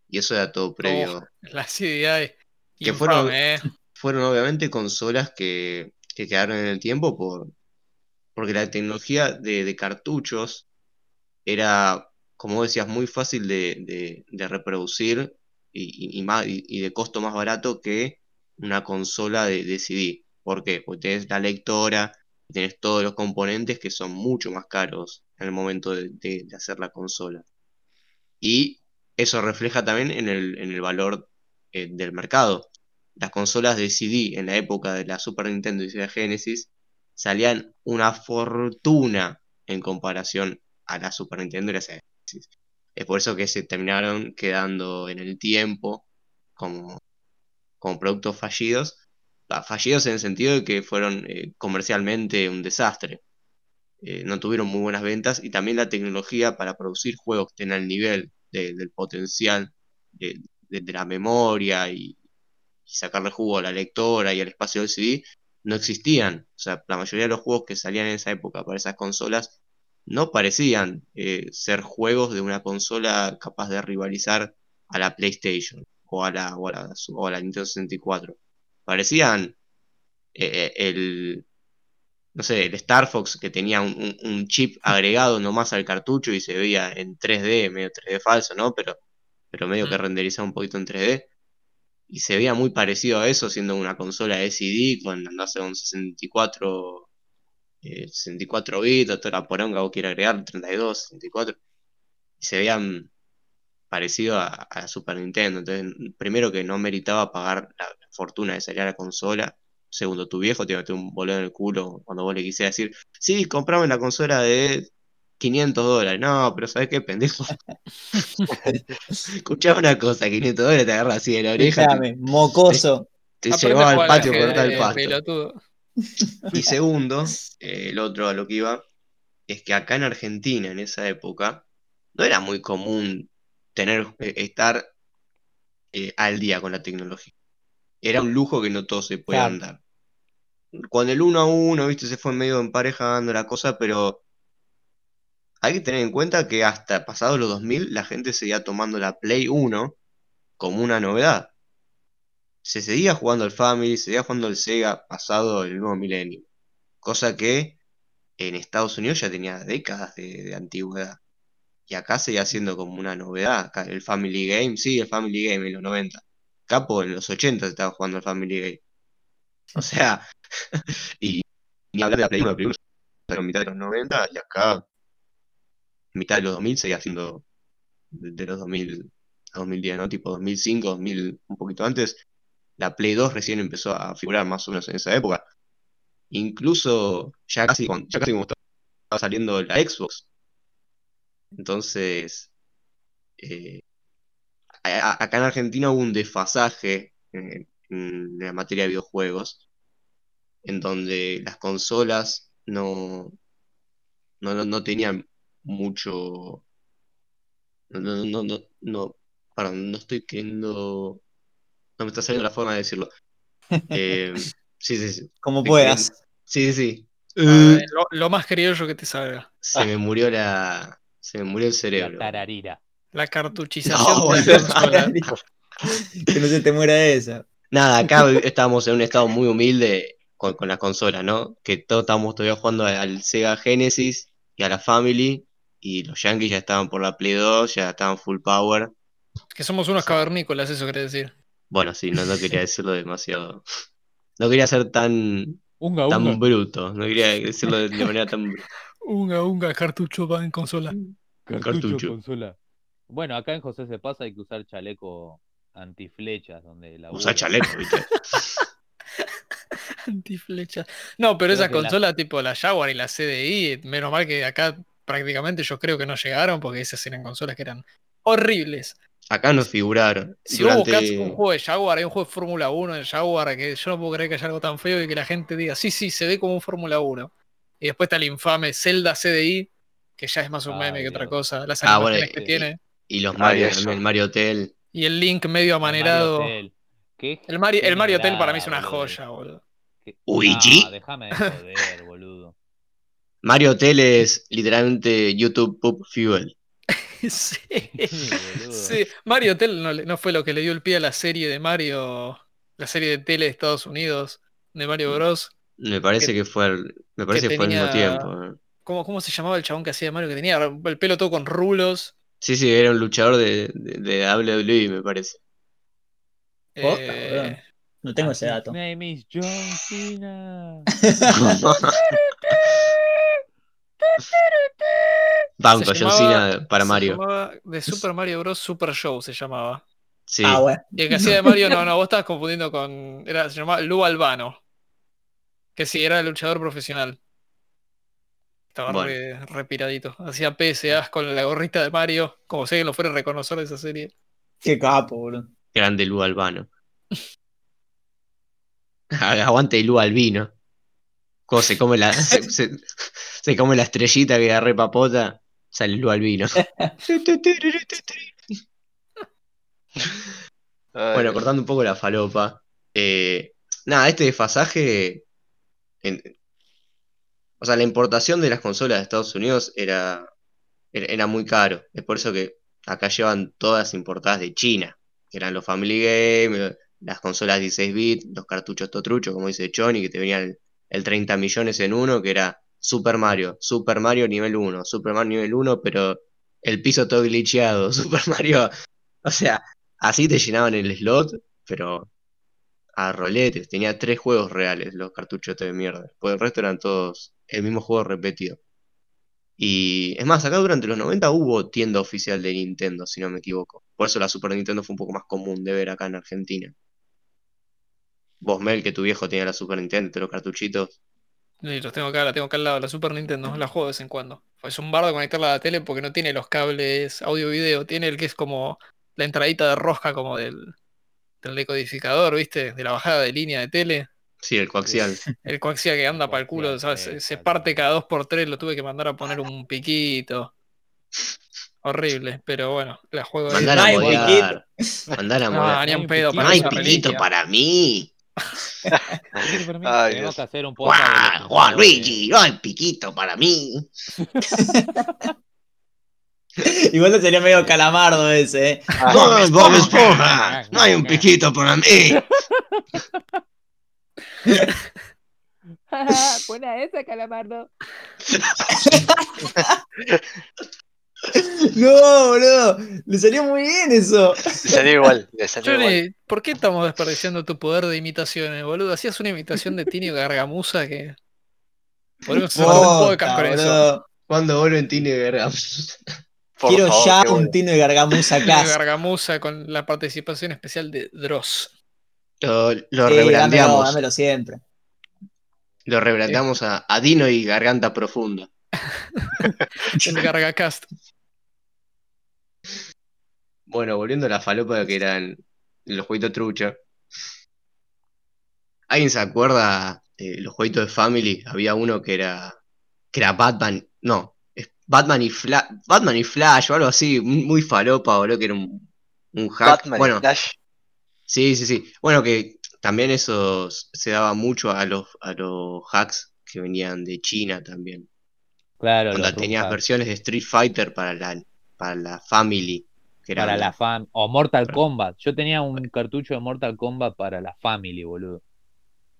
Y eso era todo previo. La CDI. Que fueron- infame, eh. Fueron obviamente consolas que, que quedaron en el tiempo por, porque la tecnología de, cartuchos era, como decías, muy fácil de, reproducir y, más, y, de costo más barato que una consola de, CD. ¿Por qué? Porque tenés la lectora, tenés todos los componentes que son mucho más caros en el momento de hacer la consola. Y eso refleja también en el, en el valor eh, del mercado las consolas de CD en la época de la Super Nintendo y Sega Genesis salían una fortuna en comparación a la Super Nintendo y la Sega Genesis. Es por eso que se terminaron quedando en el tiempo como, como productos fallidos. Ah, Fallidos en el sentido de que fueron eh, comercialmente un desastre. Eh, no tuvieron muy buenas ventas y también la tecnología para producir juegos que estén al nivel de- del potencial de, de- de la memoria y, y sacarle jugo a la lectora y al espacio del CD no existían. O sea, la mayoría de los juegos que salían en esa época para esas consolas no parecían eh, ser juegos de una consola capaz de rivalizar a la PlayStation o a la, o a la, o a la Nintendo 64. Parecían eh, eh, el, no sé, el Star Fox que tenía un, un- un chip agregado nomás al cartucho y se veía en 3D, medio 3D falso, ¿no? Pero, pero medio que Mm. renderizaba un poquito en 3D. Y se veía muy parecido a eso, siendo una consola SD con, no sé, un 64, eh, 64 bits, toda la poronga vos quieras agregar, 32, 64. Y se veían parecido a, a Super Nintendo. Entonces, primero que no meritaba pagar la fortuna de salir a la consola. Segundo, tu viejo te metió un boludo en el culo cuando vos le quisieras decir, sí, comprame la consola de 500 dólares. No, pero ¿sabes qué, pendejo? Escuchaba una cosa, 500 dólares te agarra así de la oreja, te, Escuchame, mocoso. te llevaba al patio cortar el pasto. pelotudo. Y segundo, eh, el otro a lo que iba, es que acá en Argentina, en esa época, no era muy común tener, eh, estar eh, al día con la tecnología. Era un lujo que no todos se podían dar. Con el uno a uno, viste, se fue medio emparejando la cosa, pero hay que tener en cuenta que hasta pasados los 2000 la gente seguía tomando la Play 1 como una novedad. Se seguía jugando al Family, se seguía jugando al Sega pasado el nuevo milenio. Cosa que en Estados Unidos ya tenía décadas de, antigüedad. Y acá seguía siendo como una novedad. Acá el Family Game, sí, el Family Game en los 90. Capo, en los 80 se estaba jugando al Family Game. O sea, y hablar de la Play 1, la Play 1 salió en mitad de los 90 y acá, mitad de los 2000, seguía siendo de, los 2000 a 2010, ¿no? Tipo 2005, 2000, un poquito antes. La Play 2 recién empezó a figurar más o menos en esa época. incluso ya casi, cuando- ya casi como estaba saliendo la Xbox. Entonces, eh, acá en Argentina hubo un desfasaje en, en la materia de videojuegos, en donde las consolas no, no, no tenían mucho... No, no, no, no, no, perdón, no estoy queriendo... No me está saliendo la forma de decirlo. Eh, sí, sí, sí. Como puedas. Sí, sí, sí. Eh, lo, lo más criollo que te salga. se me murió la... Se me murió el La cerebro. tararira. La cartuchización No, de la consola. que no se te muera esa. Nada, acá estábamos en un estado muy humilde con, con las consolas, ¿no? Que todos estábamos todavía jugando al Sega Genesis y a la Family, y los Yankees ya estaban por la Play 2, ya estaban full power. Que somos unos cavernícolas, eso quiere decir. Bueno, sí, no, no quería decirlo demasiado. No quería ser tan, Unga, tan unga. bruto, no quería decirlo de, de manera tan bruta. Unga, unga, cartucho va en consola. Cartucho, Cartucho. consola. Bueno, acá en José se pasa hay que usar chaleco antiflechas donde la Usa chaleco, ¿viste? Antiflecha. No, pero Creo esa la- consola tipo la Jaguar y la CDI, menos mal que acá prácticamente yo creo que no llegaron porque esas eran consolas que eran horribles. Acá nos figuraron. Si vos buscás Durante... un juego de Jaguar, hay un juego de Fórmula 1 en Jaguar que yo no puedo creer que haya algo tan feo y que la gente diga, sí, sí, se ve como un Fórmula 1. Y después está el infame Zelda CDI, que ya es más un meme Ay, que otra cosa. Las Ah, bueno, que y- tiene. Y los Ay, Mario, el Mario Hotel. Y el Link medio El Mario amanerado. Hotel. Qué El Mario, el Mario Hotel para mí es una joya, boludo. Ah, déjame de joder, boludo. Mario Hotel es literalmente YouTube Poop Fuel. sí. Sí, Mario Hotel no, fue lo que le dio el pie a la serie de Mario, la serie de tele de Estados Unidos, de Mario Bros. Me parece Que- que, fue al, me parece que, fue al mismo tiempo. ¿eh? ¿Cómo, ¿Cómo se llamaba el chabón que hacía de Mario? Que tenía el pelo todo con rulos. Sí, sí, era un luchador de, de, de WWE, me parece. Eh, boludo. No tengo ese dato. name is John Cena. Banco, se John llamaba- Cena para Mario. llamaba de Super Mario Bros. Super Show se llamaba. Sí. Ah, bueno. Y el que hacía de Mario, no, no, vos estabas confundiendo con. Era, se llamaba Lu Albano. Que sí, era luchador profesional. Estaba Bueno. re, re piradito. Hacía PSAs con la gorrita de Mario. Como sé que lo fuera a reconocer de esa serie. Qué capo, boludo. Grande Lu Albano. Aguante Lu Albino. Cuando se come la, se, se- se come la estrellita que re papota, sale Lu Albino. Bueno, cortando un poco la falopa. eh, nada, este desfasaje. en- o sea, la importación de las consolas de Estados Unidos era, era, era muy caro. Es por eso que acá llevan todas importadas de China. Que eran los Family Game, las consolas 16 bits, los cartuchos totruchos, como dice Johnny, que te venían el, el 30 millones en uno, que era Super Mario, Super Mario nivel 1, Super Mario nivel 1, pero el piso todo glitcheado, Super Mario. O sea, Así te llenaban el slot, pero a roletes. Tenía tres juegos reales los cartuchos de mierda. Pues el resto eran todos el mismo juego repetido. Y es más, acá durante los 90 hubo tienda oficial de Nintendo, si no me equivoco. Por eso la Super Nintendo fue un poco más común de ver acá en Argentina. Vos, Mel, que tu viejo tenía la Super Nintendo, los cartuchitos. Sí, los tengo acá, la tengo acá al lado, la Super Nintendo, la juego de vez en cuando. Es un bardo conectarla a la tele porque no tiene los cables audio-video, tiene el que es como la entradita de rosca como del, del decodificador, ¿viste? De la bajada de línea de tele. Sí, el coaxial. El coaxial que anda para el culo, ¿sabes? Se- Se exacto. parte cada dos por tres, lo tuve que mandar a poner un piquito. Horrible, pero bueno, la juego de Mandar No a modear. Mandar a No, modear. ni un pedo piquito. No hay piquito reliquia. para mí. Ay, Tenemos que hacer un podcast de Juan. Luigi, no hay piquito para mí. Igual te sería medio calamardo ese, ¿eh? No, Bob Esponja, no hay un piquito para mí. Buena esa, calamardo. No, boludo. Le salió muy bien eso. Le salió igual, le salió igual. Johnny, ¿por qué estamos desperdiciando tu poder de imitaciones, boludo? Hacías una imitación de Tinio Gargamusa que. Podríamos hacer un podcast con eso. Cuando vuelven Verga. Por Quiero favor, ya un bueno. tino de gargamusa Tinio acá. Gargamusa con la participación especial de Dross. Lo, lo Sí, dámelo, rebrandeamos. dámelo siempre. Lo rebrandamos a, a Dino y Garganta Profunda. El Gargacast. Bueno, volviendo a la falopa que eran los jueguitos trucha. ¿Alguien se acuerda de los jueguitos de Family? Había uno que era. que era Batman. No, es Batman y Flash. Batman y Flash o algo así, muy falopa, boludo, que era un, un hack. Batman y bueno, Flash. sí, sí, sí. Bueno, que también eso se daba mucho a los, a los hacks que venían de China también. Claro, Cuando tenías versiones de Street Fighter para la, para la Family. Para la fam o Mortal. Kombat. Yo tenía un cartucho de Mortal Kombat para la Family, boludo.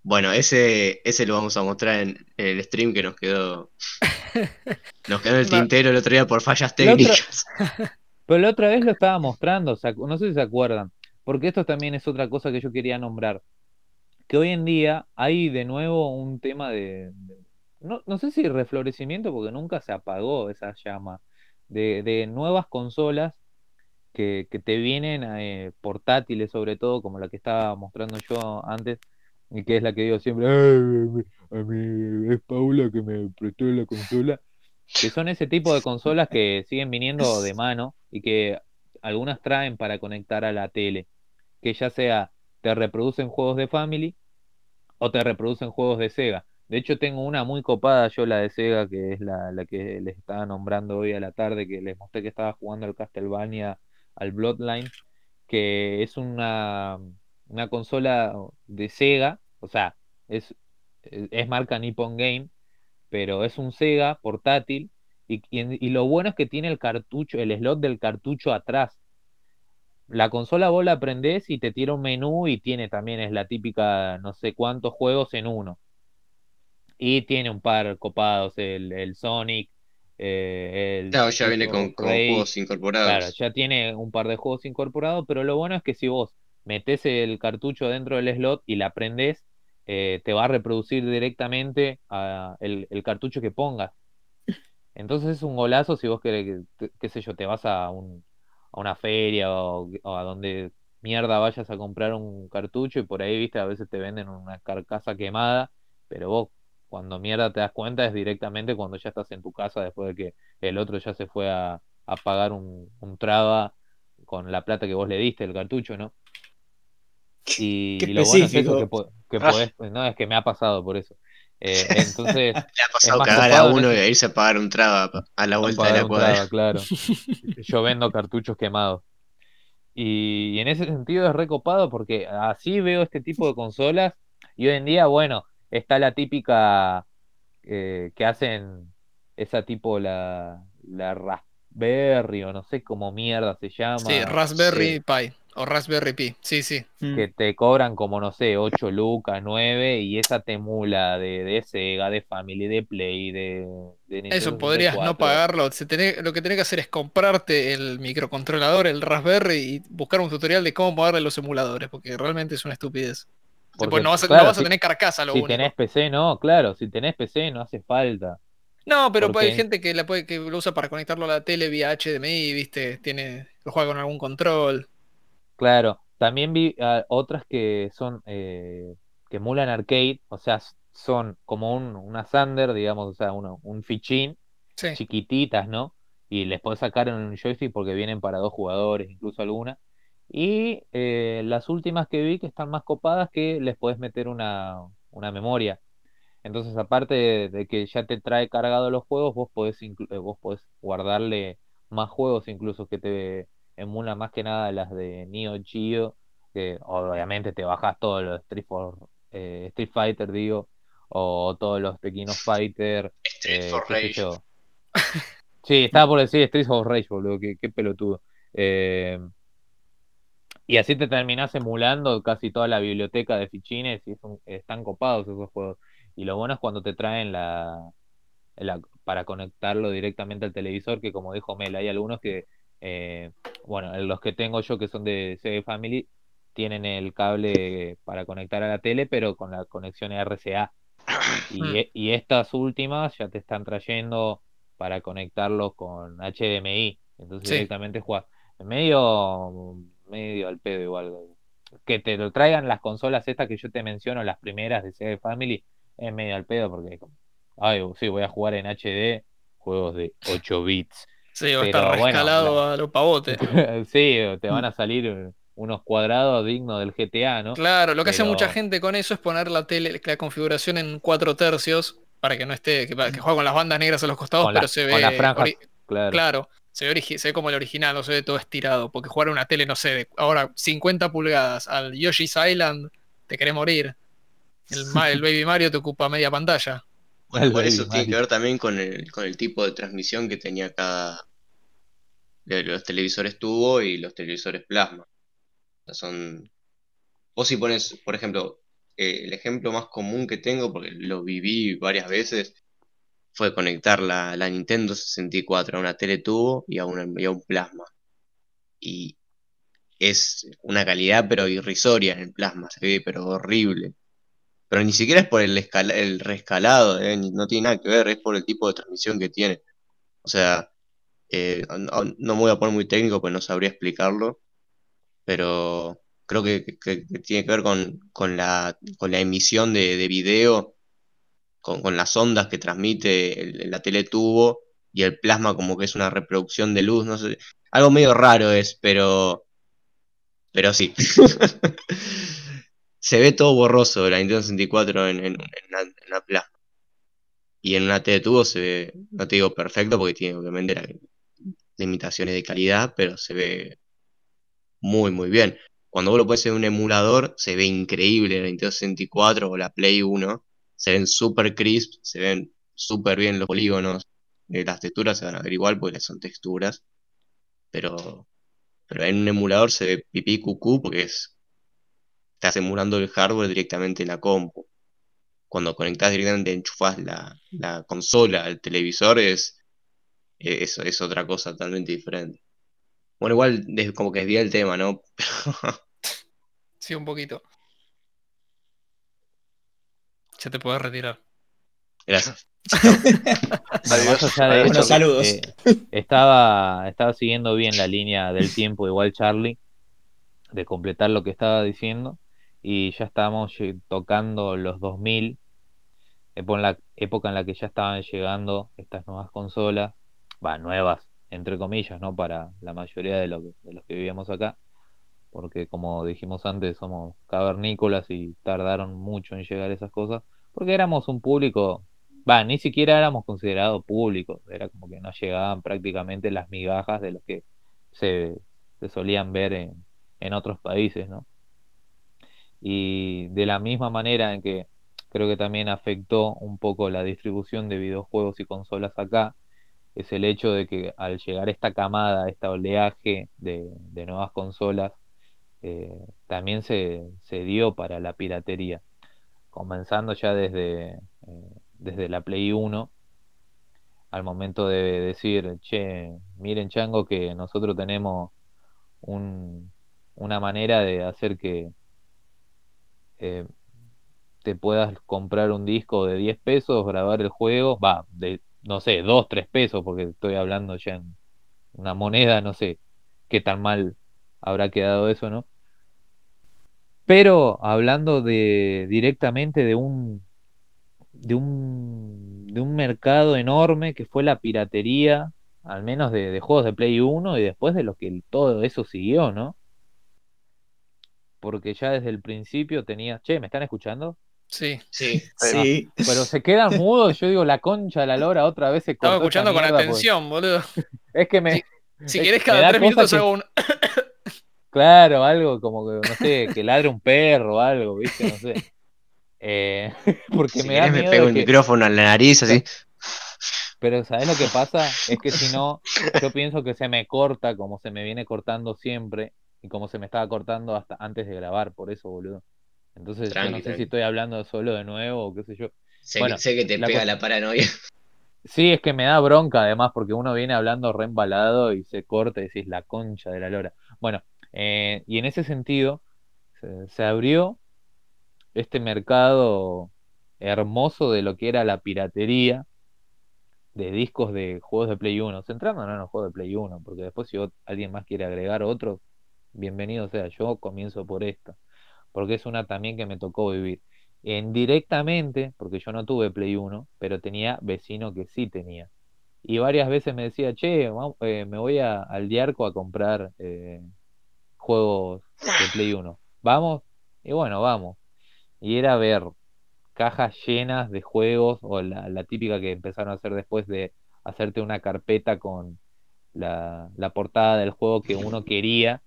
Bueno, ese, ese lo vamos a mostrar en, en el stream que nos quedó. Nos quedó en el tintero el otro día por fallas técnicas. Pero la otra vez lo estaba mostrando, ¿se acu- no sé si se acuerdan, porque esto también es otra cosa que yo quería nombrar. Que hoy en día hay de nuevo un tema de, de- no, no sé si reflorecimiento, porque nunca se apagó esa llama, de, de nuevas consolas que, te vienen eh, portátiles, sobre todo, como la que estaba mostrando yo antes, y que es la que digo siempre, "Ay, a es Paula que me prestó la consola que son ese tipo de consolas que siguen viniendo de mano y que algunas traen para conectar a la tele, que ya sea te reproducen juegos de Family o te reproducen juegos de Sega. De hecho, tengo una muy copada, yo la de Sega, que es la, la que les estaba nombrando hoy a la tarde, que les mostré que estaba jugando al Castlevania, al Bloodline, que es una, una consola de Sega, o sea, es, es marca Nippon Game, pero es un Sega portátil y, y- y lo bueno es que tiene el cartucho, el slot del cartucho atrás. La consola vos la prendés y te tira un menú y tiene también, es la típica, no sé cuántos juegos en uno. Y tiene un par copados, el, el Sonic, eh, el Claro, ya viene con, juegos incorporados. Claro, ya tiene un par de juegos incorporados, pero lo bueno es que si vos metés el cartucho dentro del slot y la prendés, eh, te va a reproducir directamente a el, el cartucho que pongas. Entonces es un golazo si vos querés, que- que- qué sé yo, te vas a, un, a una feria o, o a donde mierda vayas a comprar un cartucho y por ahí, viste, a veces te venden una carcasa quemada, pero vos cuando mierda te das cuenta es directamente cuando ya estás en tu casa después de que el otro ya se fue a, a pagar un, un traba con la plata que vos le diste, el cartucho, ¿no? Y, y lo bueno es eso, que, que Ah. podés, no, es que me ha pasado por eso. Eh, entonces, Le ha pasado cagar a uno ese- e irse a pagar un traba a la vuelta de la cuadra. traba, claro. Yo vendo cartuchos quemados. Y, y en ese sentido es recopado porque así veo este tipo de consolas y hoy en día, bueno, está la típica eh, que hacen esa tipo la, la Raspberry o no sé cómo mierda se llama. Sí, Raspberry sí. Pi. O Raspberry Pi. Sí, sí. Mm. que te cobran como, no sé, 8 lucas, 9, y esa te emula de, de Sega, de Family, de Play, de, de Nintendo Eso podrías no 64. pagarlo. Se tenés- lo que tenés que hacer es comprarte el microcontrolador, el Raspberry, y buscar un tutorial de cómo moverle los emuladores, porque realmente es una estupidez. Porque, Después no vas a, no claro, vas a si- tener carcasa, lo Si único. tenés PC, no, claro, si tenés PC no hace falta. No, pero porque- hay gente que, la puede, que lo usa para conectarlo a la tele vía HDMI, ¿viste? Tiene, lo juega con algún control. Claro, también vi ah, otras que son, eh, que emulan arcade, o sea, son como un, una Sander, digamos, o sea, uno- un fichín, Sí. chiquititas, ¿no? Y les podés sacar en un joystick porque vienen para dos jugadores, incluso alguna. Y eh, las últimas que vi que están más copadas que les podés meter una, una memoria. Entonces, aparte de, de que ya te trae cargado los juegos, vos podés, eh, vos podés guardarle más juegos incluso que te emulan más que nada las de Neo Geo, que obviamente te bajas todos los Street, for- eh, Street Fighter, digo, o todos los Tekken Fighter, Street eh, for Rage. yo. Sí, estaba por decir Street of Rage, boludo, qué, qué pelotudo. Eh, y así te terminás emulando casi toda la biblioteca de fichines y es un- están copados esos juegos. Y lo bueno es cuando te traen la, la- para conectarlo directamente al televisor, que como dijo Mel, hay algunos que, eh, bueno, los que tengo yo que son de Sega Family, tienen el cable para conectar a la tele, pero con la conexión RCA. Y, e- y estas últimas ya te están trayendo para conectarlo con HDMI. Entonces Sí. directamente juegas. Medio, medio al pedo igual. Que te lo traigan las consolas estas que yo te menciono, las primeras de Sega Family, es medio al pedo porque, ay, sí, voy a jugar en HD juegos de 8 bits. Sí, va a estar rescalado la- a los pavotes. sí, te van a salir unos cuadrados dignos del GTA, ¿no? Claro, lo que hace mucha gente con eso es poner la tele, la configuración en 4 tercios para que no esté, que, que juega con las bandas negras a los costados, Con la- pero se con las ve franjas, ori- Claro. Claro, se ve, origi- se ve como el original, no se ve todo estirado. Porque jugar a una tele, no sé, de ahora 50 pulgadas al Yoshi's Island, te querés morir. El, Baby Mario te ocupa media pantalla. Bueno, Baby eso tiene que ver también con el, con el tipo de transmisión que tenía cada los televisores tubo y los televisores plasma. O sea, son. Vos si pones, por ejemplo, eh, el ejemplo más común que tengo, porque lo viví varias veces, fue conectar la, Nintendo 64 a una tele tubo y a, y a un plasma. Y es una calidad pero irrisoria en el plasma, se ve pero horrible. Pero ni siquiera es por el, escala- el rescalado, eh, no tiene nada que ver, es por el tipo de transmisión que tiene. O sea, eh, no, me voy a poner muy técnico, pues no sabría explicarlo, pero creo que, tiene que ver con, la, emisión de video, con, las ondas que transmite el- la tele tubo y el plasma como que es una reproducción de luz, no sé. Algo medio raro es, pero, pero sí. Se ve todo borroso la Nintendo 64 en, en, en una plasma. Y en una tele tubo se ve, no te digo perfecto porque tiene obviamente la- limitaciones de calidad, pero se ve muy muy bien. Cuando vos lo pones en un emulador, se ve increíble la Nintendo 64 o la Play 1. Se ven super crisp, se ven súper bien los polígonos. eh, las texturas se van a ver igual porque son texturas. Pero, pero en un emulador se ve pipí cucú porque es, estás emulando el hardware directamente en la compu. Cuando conectás directamente, enchufás la, la consola al televisor, es, es, es otra cosa totalmente diferente. Bueno, igual como que desvía el tema, ¿no? Sí, un poquito. Ya te puedes retirar. Gracias. Bueno, Adiós. Adiós, saludos. eh, estaba, estaba siguiendo bien la línea del tiempo, igual Charlie, de completar lo que estaba diciendo, y ya estábamos tocando los 2000, época en la, época en la que ya estaban llegando estas nuevas consolas, va, nuevas, entre comillas, ¿no? Para la mayoría de, lo que- de los que vivíamos acá, porque como dijimos antes, somos cavernícolas y tardaron mucho en llegar esas cosas, porque éramos un público Va, ni siquiera éramos considerados públicos, era como que no llegaban prácticamente las migajas de los que se, se solían ver en, en otros países, ¿no? Y de la misma manera en que creo que también afectó un poco la distribución de videojuegos y consolas acá, es el hecho de que al llegar esta camada, este oleaje de, de nuevas consolas, eh, también se, se dio para la piratería, comenzando ya desde, eh, desde la Play 1, al momento de decir, che, miren chango que nosotros tenemos un, una manera de hacer que eh, te puedas comprar un disco de 10 pesos, grabar el juego, va, de, no sé, 2, 3 pesos, porque estoy hablando ya en una moneda, no sé qué tan mal habrá quedado eso, ¿no? Pero hablando de directamente de un de un de un mercado enorme que fue la piratería, al menos de, de juegos de Play 1 y después de lo que todo eso siguió, ¿no? Porque ya desde el principio tenía, che, ¿me están escuchando? Sí. Sí. Sí. Pero se quedan mudos, yo digo, la concha de la lora otra vez se Estaba escuchando con porque- atención, boludo. Es que me. Si Es- querés cada da tres minutos que- hago un... Claro, algo como que, no sé, que ladre un perro o algo, ¿viste? No sé. Eh, porque Si me da querés me miedo pego el que- micrófono a la nariz así. Pero ¿sabes lo que pasa? Es que si no, yo pienso que se me corta como se me viene cortando siempre y como se me estaba cortando hasta antes de grabar, por eso, boludo. Entonces yo Tranqui, no sé tranqui. si estoy hablando solo de nuevo o qué sé yo. Sé, Bueno, que, sé que te la pega cosa- la paranoia. Sí, es que me da bronca además porque uno viene hablando re embalado y se corta y decís la concha de la lora. Bueno, eh, y en ese sentido se, abrió este mercado hermoso de lo que era la piratería de discos de juegos de Play 1, centrándonos en los juegos de Play 1, porque después si alguien más quiere agregar otros, bienvenido sea, yo comienzo por esta, porque es una también que me tocó vivir. indirectamente, porque yo no tuve Play 1, pero tenía vecino que sí tenía. Y varias veces me decía, che, eh, me voy al Diarco a comprar eh, juegos de Play 1. ¿Vamos? Y bueno, vamos. Y era ver cajas llenas de juegos, o la, típica que empezaron a hacer después de hacerte una carpeta con la, la portada del juego que uno quería.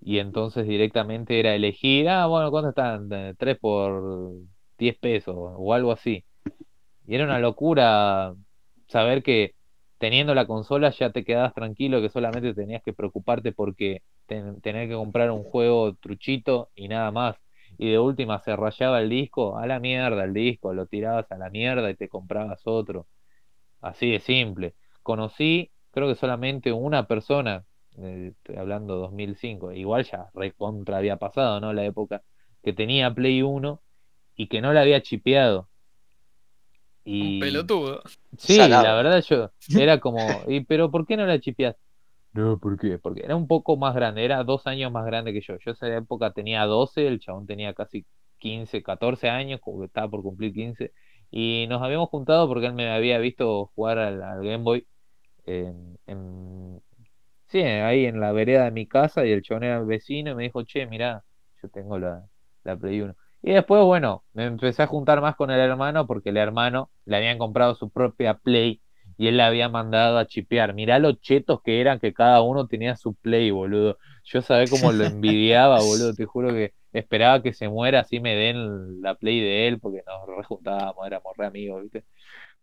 Y entonces directamente era elegir, ah, bueno, ¿cuánto están? Eh, 3 por 10 pesos o algo así. Y era una locura saber que teniendo la consola ya te quedabas tranquilo, que solamente tenías que preocuparte porque ten- tener que comprar un juego truchito y nada más. Y de última se rayaba el disco, a la mierda el disco, lo tirabas a la mierda y te comprabas otro. Así de simple. Conocí, creo que solamente una persona, eh, estoy hablando 2005, igual ya recontra había pasado, ¿no? La época que tenía Play 1 y que no la había chipeado. Un Y pelotudo. sí, Salado. la verdad yo era como, ¿y pero por qué no la chipeaste? No, ¿por qué? Porque era un poco más grande, era dos años más grande que yo. Yo esa época tenía 12, el chabón tenía casi 15, 14 años, como que estaba por cumplir 15. Y nos habíamos juntado porque él me había visto jugar al, al Game Boy en, en- sí, ahí en la vereda de mi casa y el chabón era vecino y me dijo, che, mirá, yo tengo la, la Play 1. Y después, bueno, me empecé a juntar más con el hermano porque el hermano le habían comprado su propia Play y él la había mandado a chipear. Mirá los chetos que eran que cada uno tenía su Play, boludo. Yo sabía cómo lo envidiaba, boludo. Te juro que esperaba que se muera así me den la Play de él porque nos rejuntábamos, éramos re amigos, ¿viste?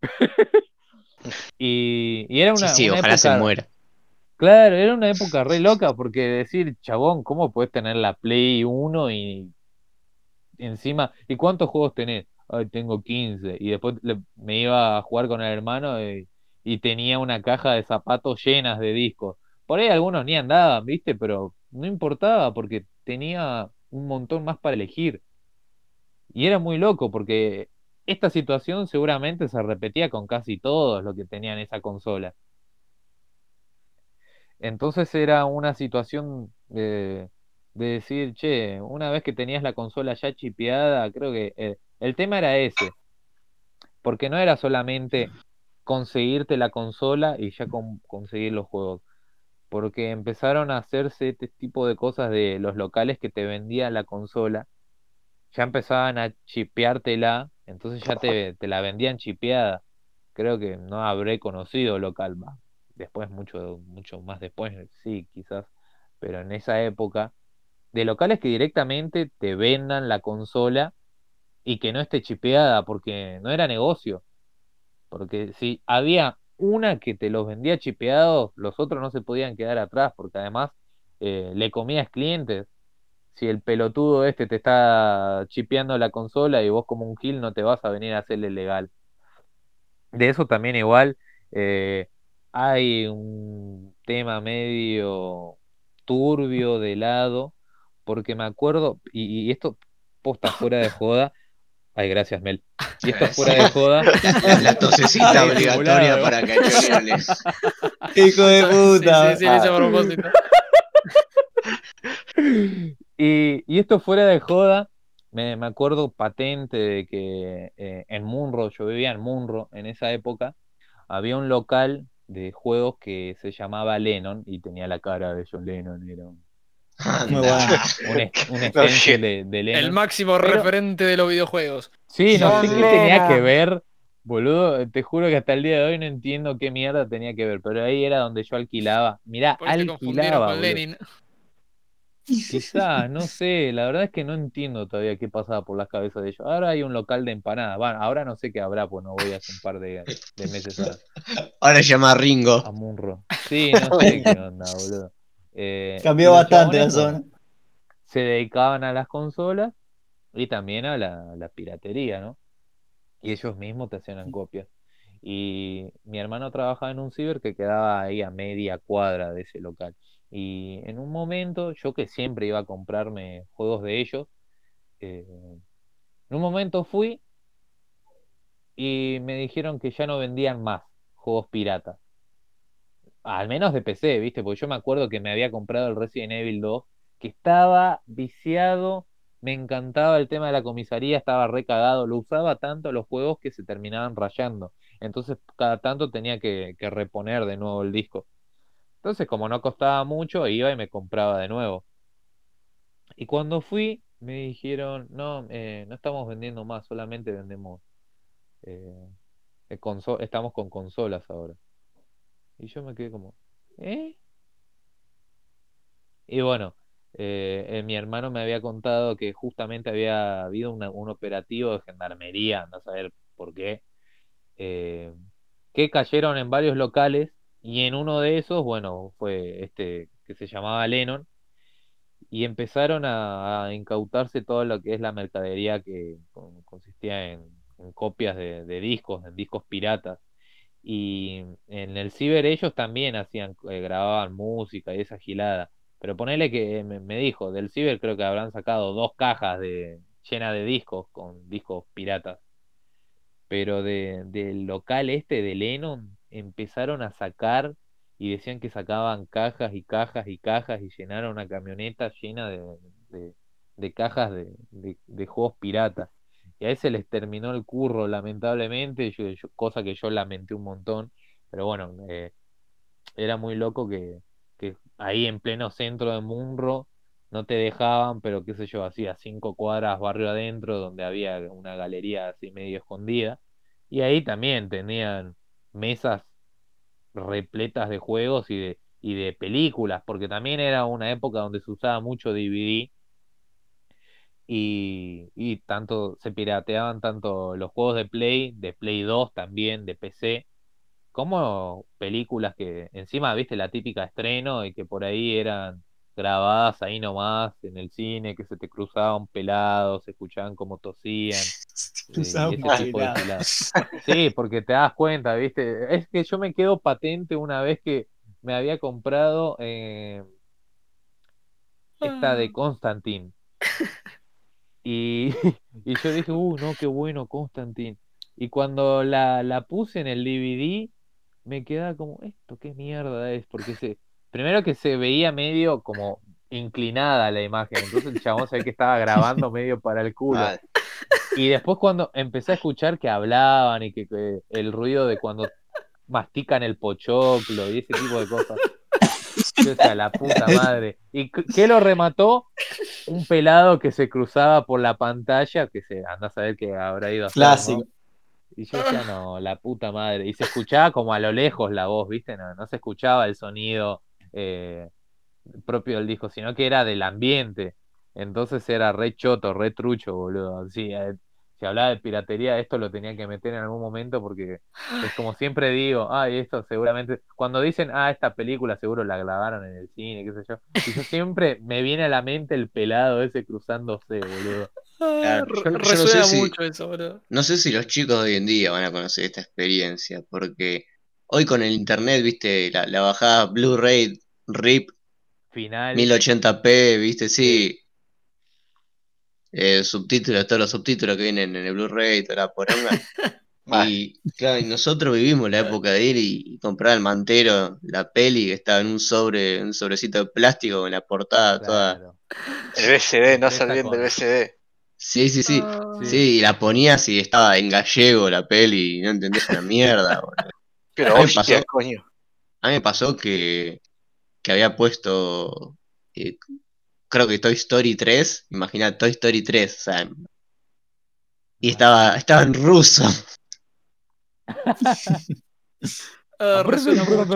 Y, y era una, sí, sí, una ojalá se muera. Claro, era una época re loca porque decir, chabón, ¿cómo puedes tener la Play 1 y encima, ¿y cuántos juegos tenés? Ay, tengo 15. Y después me iba a jugar con el hermano y, tenía una caja de zapatos llenas de discos. Por ahí algunos ni andaban, ¿viste? Pero no importaba porque tenía un montón más para elegir. Y era muy loco porque esta situación seguramente se repetía con casi todos los que tenían esa consola. Entonces era una situación de, de decir, che, una vez que tenías la consola ya chipeada, creo que eh, el tema era ese, porque no era solamente conseguirte la consola y ya con- conseguir los juegos, porque empezaron a hacerse este tipo de cosas de los locales que te vendían la consola, ya empezaban a chipeártela, entonces ya te, te la vendían chipeada. Creo que no habré conocido local más después, mucho, mucho más después, sí, quizás, pero en esa época, de locales que directamente te vendan la consola y que no esté chipeada, porque no era negocio. Porque si había una que te los vendía chipeados, los otros no se podían quedar atrás, porque además eh, le comías clientes. Si el pelotudo este te está chipeando la consola y vos como un gil no te vas a venir a hacerle legal. De eso también igual eh, hay un tema medio turbio de lado, porque me acuerdo, y, y esto posta fuera de joda, ay gracias Mel, y esto fuera de joda, La, la tosecita obligatoria para cañonearles. Hijo de puta. Sí, sí, sí, lo hice a propósito. Y, y esto fuera de joda, me, me acuerdo patente de que eh, en Munro, yo vivía en Munro en esa época, había un local de juegos que se llamaba Lennon y tenía la cara de John Lennon, era un, Muy bueno. un, un No, de, de Lennon. El máximo Pero- referente de los videojuegos. Sí, no sé qué tenía que ver, boludo, te juro que hasta el día de hoy no entiendo qué mierda tenía que ver, pero ahí era donde yo alquilaba, mirá, alquilaba, con. Lenin. Quizás, no sé, la verdad es que no entiendo todavía qué pasaba por las cabezas de ellos. Ahora hay un local de empanadas, bueno, ahora no sé qué habrá, pues no voy hace un par de, de meses a, Ahora se llama Ringo. a Munro. Sí, no sé qué onda, boludo. Eh, Cambió bastante la bueno, zona. se dedicaban a las consolas y también a la, la piratería, ¿no? Y ellos mismos te hacían copias. Y mi hermano trabajaba en un ciber que quedaba ahí a media cuadra de ese local. Y en un momento, yo que siempre iba a comprarme juegos de ellos, eh, en un momento fui y me dijeron que ya no vendían más juegos piratas. Al menos de PC, ¿viste? Porque yo me acuerdo que me había comprado el Resident Evil 2, que estaba viciado me encantaba el tema de la comisaría, estaba recagado, lo usaba tanto los juegos que se terminaban rayando. Entonces cada tanto tenía que, reponer de nuevo el disco. Entonces como no costaba mucho, iba y me compraba de nuevo. Y cuando fui, me dijeron, no, eh, no estamos vendiendo más, solamente vendemos, eh, eh, estamos con consolas ahora. Y yo me quedé como, ¿eh? Y bueno, eh, eh, mi hermano me había contado que justamente había habido un operativo de gendarmería, no saber por qué, eh, que cayeron en varios locales y en uno de esos, bueno, fue este que se llamaba Lennon y empezaron a, incautarse todo lo que es la mercadería que con- consistía en, en copias de, de discos, en discos piratas. Y en el ciber ellos también hacían, eh, grababan música y esa gilada. Pero ponele que me, me dijo, del ciber creo que habrán sacado dos cajas de, llenas de discos con discos piratas. Pero de, del local este de Lennon empezaron a sacar y decían que sacaban cajas y cajas y cajas y llenaron una camioneta llena de, de- de cajas de- de juegos piratas. Y a ese les terminó el curro, lamentablemente, yo- yo- cosa que yo lamenté un montón. Pero bueno, eh, era muy loco que, ahí en pleno centro de Munro no te dejaban, pero qué sé yo, hacía cinco cuadras barrio adentro, donde había una galería así medio escondida. Y ahí también tenían mesas repletas de juegos y de, y de películas, porque también era una época donde se usaba mucho DVD y, y tanto se pirateaban tanto los juegos de Play, de Play 2 también, de PC, como películas que encima, viste, la típica estreno y que por ahí eran grabadas ahí nomás en el cine, que se te cruzaban pelados, se escuchaban como tosían eh, giladas. Sí, porque te das cuenta, ¿viste? Es que yo me quedo patente una vez que me había comprado eh, esta de Constantine. Y, y yo dije, uh, no, qué bueno, Constantine. Y cuando la, la puse en el DVD, me quedaba como, ¿esto qué mierda es? Porque se, primero que se veía medio como inclinada la imagen, entonces el chabón ve que estaba grabando medio para el culo. Y después cuando empecé a escuchar que hablaban y que, que el ruido de cuando mastican el pochoclo y ese tipo de cosas. Yo decía, la puta madre. ¿Y qué lo remató? Un pelado que se cruzaba por la pantalla, que se anda a saber que habrá ido a hacer, ¿no? Clásico. Y yo decía, no, la puta madre. Y se escuchaba como a lo lejos la voz, ¿viste? No, no se escuchaba el sonido eh, propio del disco, sino que era del ambiente. Entonces era re choto, re trucho, boludo. Sí, eh, si hablaba de piratería, esto lo tenía que meter en algún momento porque es como siempre digo, ay, esto seguramente. Cuando dicen, ah, esta película seguro la grabaron en el cine, qué sé yo. Y yo siempre me viene a la mente el pelado ese cruzándose, boludo. Claro, re- yo- yo no resuena sé si- mucho eso, boludo. No sé si los chicos de hoy en día van a conocer esta experiencia, porque hoy con el internet, viste, la, la bajada Blu-ray, RIP, Final. 1080p, viste, sí. Eh, subtítulos, todos los subtítulos que vienen en el Blu-ray, toda la poronga. Y claro, y nosotros vivimos la época de ir y, y comprar al mantero la peli que estaba en un sobre, un sobrecito de plástico con la portada toda. El BCD, no se olviden del BCD. Sí, sí, sí. Ah, Sí. Sí, y la ponías y estaba en gallego la peli y no entendés una mierda. boludo. Pero A mí pasó. coño. A mí me pasó que, que había puesto, eh, creo que Toy Story 3, imagina Toy Story 3, o sea, y estaba, estaba en ruso. Ah, mucho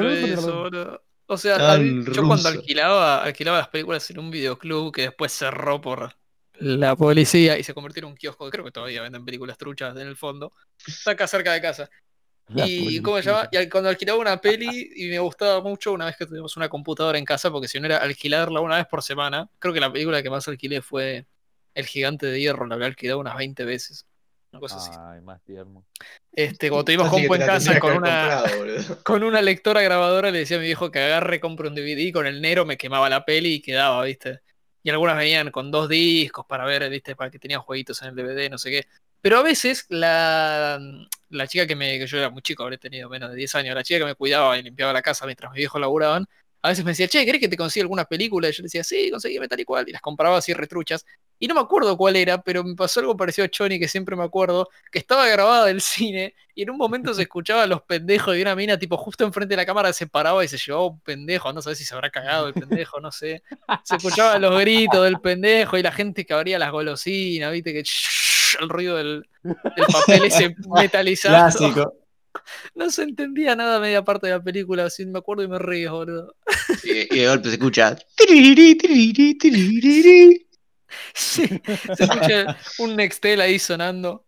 eso, boludo. O sea, yo cuando alquilaba, alquilaba las películas en un videoclub que después cerró por la policía y se convirtió en un kiosco, creo que todavía venden películas truchas en el fondo. Está acá cerca de casa. Y ¿cómo se llama? Y cuando alquilaba una peli y me gustaba mucho una vez que tuvimos una computadora en casa, porque si no era alquilarla una vez por semana, creo que la película que más alquilé fue El Gigante de Hierro, la había alquilado unas 20 veces. Una cosa así. Ay, más tierno. Este, cuando tuvimos Así compu en casa con una, comprado, con una lectora grabadora le decía a mi viejo que agarre, compre un DVD y con el negro me quemaba la peli y quedaba, ¿viste? Y algunas venían con dos discos para ver, ¿viste? Para que tenían jueguitos en el DVD, no sé qué. Pero a veces la, la chica que me, que yo era muy chico, habré tenido menos de 10 años, la chica que me cuidaba y limpiaba la casa mientras mis viejos laburaban, a veces me decía, che, ¿querés que te consiga alguna película? Y yo le decía, sí, conseguime tal y cual, y las compraba así retruchas. Y no me acuerdo cuál era, pero me pasó algo parecido a Choni, que siempre me acuerdo, que estaba grabada del cine y en un momento se escuchaba a los pendejos y una mina, tipo, justo enfrente de la cámara se paraba y se llevaba un pendejo, no sé si se habrá cagado el pendejo, no sé. Se escuchaban los gritos del pendejo y la gente que abría las golosinas, viste, que el ruido del, del papel ese metalizado. Clásico. No se entendía nada media parte de la película, así me acuerdo y me río, boludo. Y, y de golpe se escucha. Sí, se escucha un Nextel ahí sonando.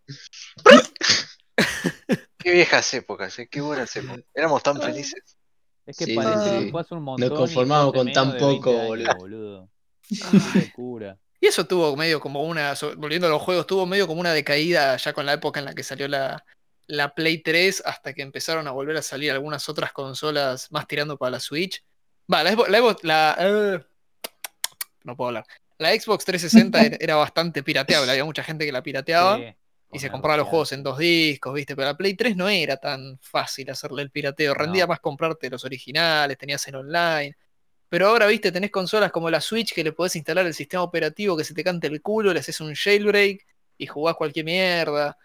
Qué viejas épocas, eh, qué buenas épocas. Éramos tan felices. Es que Sí, parece sí. que fue hace un montón. y conformamos con tan menos de 20 poco, años, boludo. Qué locura. Y eso tuvo medio como una, volviendo a los juegos, tuvo medio como una decaída ya con la época en la que salió la, la Play 3 hasta que empezaron a volver a salir algunas otras consolas más tirando para la Switch. Va, la, Xbox- la, la, eh, no puedo hablar. La Xbox 360 era, bastante pirateable, había mucha gente que la pirateaba Sí, y se el compraba los juegos en dos discos, ¿viste? Pero la Play 3 no era tan fácil hacerle el pirateo, rendía No. más comprarte los originales, tenías en online. Pero ahora, viste, tenés consolas como la Switch que le podés instalar el sistema operativo que se te cante el culo, le haces un jailbreak y jugás cualquier mierda.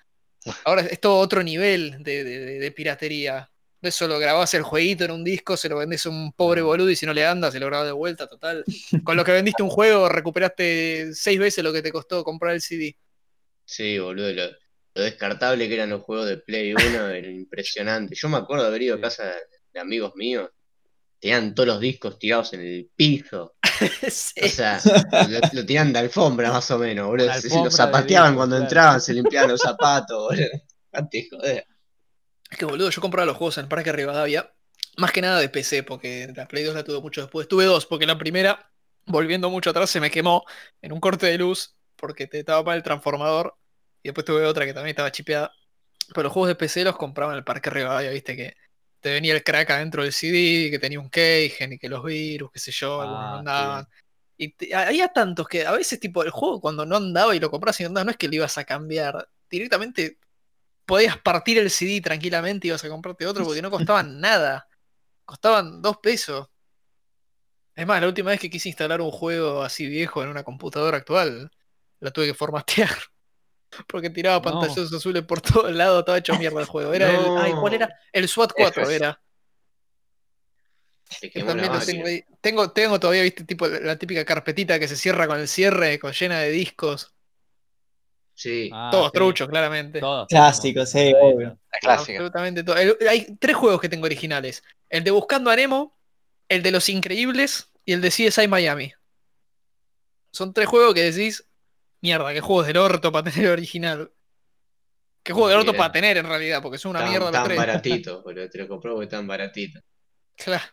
Ahora es todo otro nivel de, de- de- piratería. No es solo grabás el jueguito en un disco, se lo vendés a un pobre boludo y si no le anda, se lo grabás de vuelta, total. Con lo que vendiste un juego, recuperaste seis veces lo que te costó comprar el CD. Sí, boludo, lo, lo descartable que eran los juegos de Play 1 era impresionante. Yo me acuerdo de haber ido a casa de amigos míos, tenían todos los discos tirados en el piso. Sí. O sea, lo, lo tiraban de alfombra más o menos, boludo. Una Se- se alfombra lo de zapateaban cuando claro. entraban, se limpiaban los zapatos, boludo. Date joder. Es que boludo, yo compraba los juegos en Parque Rivadavia, más que nada de PC, porque la Play 2 la tuve mucho después. Tuve dos, porque la primera, volviendo mucho atrás, se me quemó en un corte de luz, porque te estaba mal el transformador, y después tuve otra que también estaba chipeada. Pero los juegos de PC los compraba en el Parque Rivadavia, viste que te venía el crack adentro del CD, que tenía un keygen y que los virus, qué sé yo, algunos no Ah, sí. andaban. Y te- había tantos que a veces, tipo, el juego cuando no andaba y lo compras y no andaba, no es que lo ibas a cambiar. Directamente podías partir el CD tranquilamente y ibas a comprarte otro porque no costaban nada. Costaban dos pesos. Es más, la última vez que quise instalar un juego así viejo en una computadora actual, la tuve que formatear. Porque tiraba No. pantallazos azules por todos lados, estaba hecho mierda el juego. Era el. Ay, ¿cuál era? El SWAT 4 F. era. Que también lo tengo ahí. Tengo, tengo todavía, viste, tipo la típica carpetita que se cierra con el cierre, con llena de discos. Sí. Ah, Todos sí. truchos, claramente. Todos Clásico, tenemos sí, obvio. clásica. Absolutamente todo. El- hay tres juegos que tengo originales. El de Buscando a Nemo, el de Los Increíbles y el de CSI Miami. Son tres juegos que decís, mierda, qué juegos del orto para tener original. Qué juego del orto para tener en realidad, porque son una Tan, mierda los tan tres. baratitos, boludo. Te lo compró porque tan baratitos. Claro.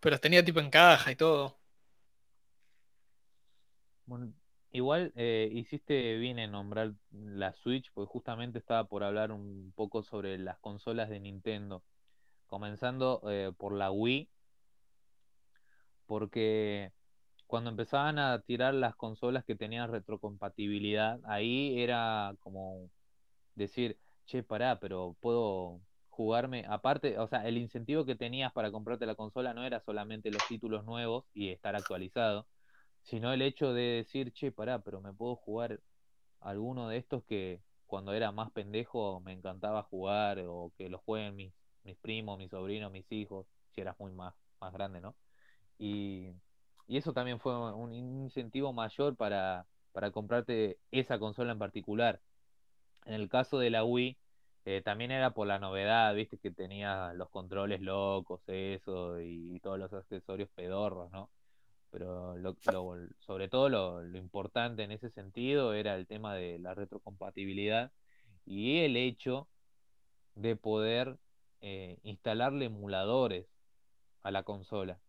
Pero los tenía tipo en caja y todo. Bueno, igual eh, hiciste bien en nombrar la Switch, porque justamente estaba por hablar un poco sobre las consolas de Nintendo, comenzando eh, por la Wii, porque cuando empezaban a tirar las consolas que tenían retrocompatibilidad, ahí era como decir, che, pará, pero puedo jugarme, aparte, o sea, el incentivo que tenías para comprarte la consola no era solamente los títulos nuevos y estar actualizado, sino el hecho de decir, che, pará, pero me puedo jugar alguno de estos que cuando era más pendejo me encantaba jugar o que los jueguen mis, mis primos, mis sobrinos, mis hijos, si eras muy más, más grande, ¿no? Y, y eso también fue un incentivo mayor para, para comprarte esa consola en particular. En el caso de la Wii, eh, también era por la novedad, viste, que tenía los controles locos, eso, y todos los accesorios pedorros, ¿no? Pero sobre todo lo, lo importante en ese sentido era el tema de la retrocompatibilidad y el hecho de poder eh, instalarle emuladores a la consola.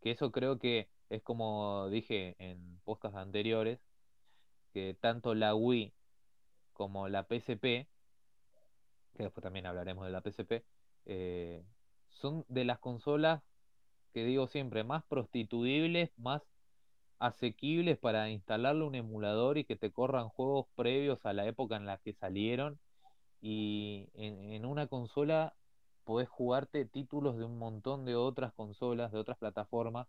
Que eso creo que es como dije en podcasts anteriores, que tanto la Wii como la PSP, que después también hablaremos de la PSP, eh, son de las consolas que digo siempre, más prostituibles, más asequibles para instalarle un emulador y que te corran juegos previos a la época en la que salieron. Y en, en una consola podés jugarte títulos de un montón de otras consolas, de otras plataformas,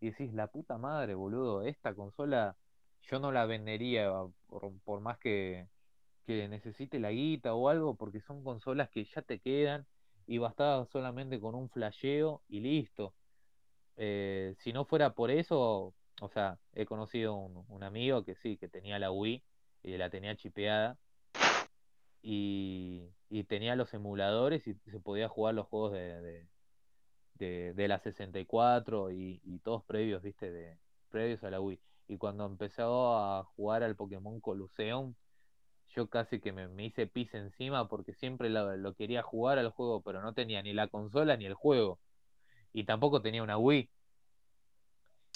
y decís, la puta madre, boludo, esta consola yo no la vendería por, por más que, que necesite la guita o algo, porque son consolas que ya te quedan y bastaba solamente con un flasheo y listo. Eh, si no fuera por eso, o sea, he conocido un, un amigo que sí, que tenía la Wii y la tenía chipeada y, y tenía los emuladores y se podía jugar los juegos de, de, de, de la 64 y, y todos previos, viste, de previos a la Wii. Y cuando empezó a jugar al Pokémon Colosseum, yo casi que me, me hice pis encima porque siempre lo quería jugar al juego, pero no tenía ni la consola ni el juego. Y tampoco tenía una Wii.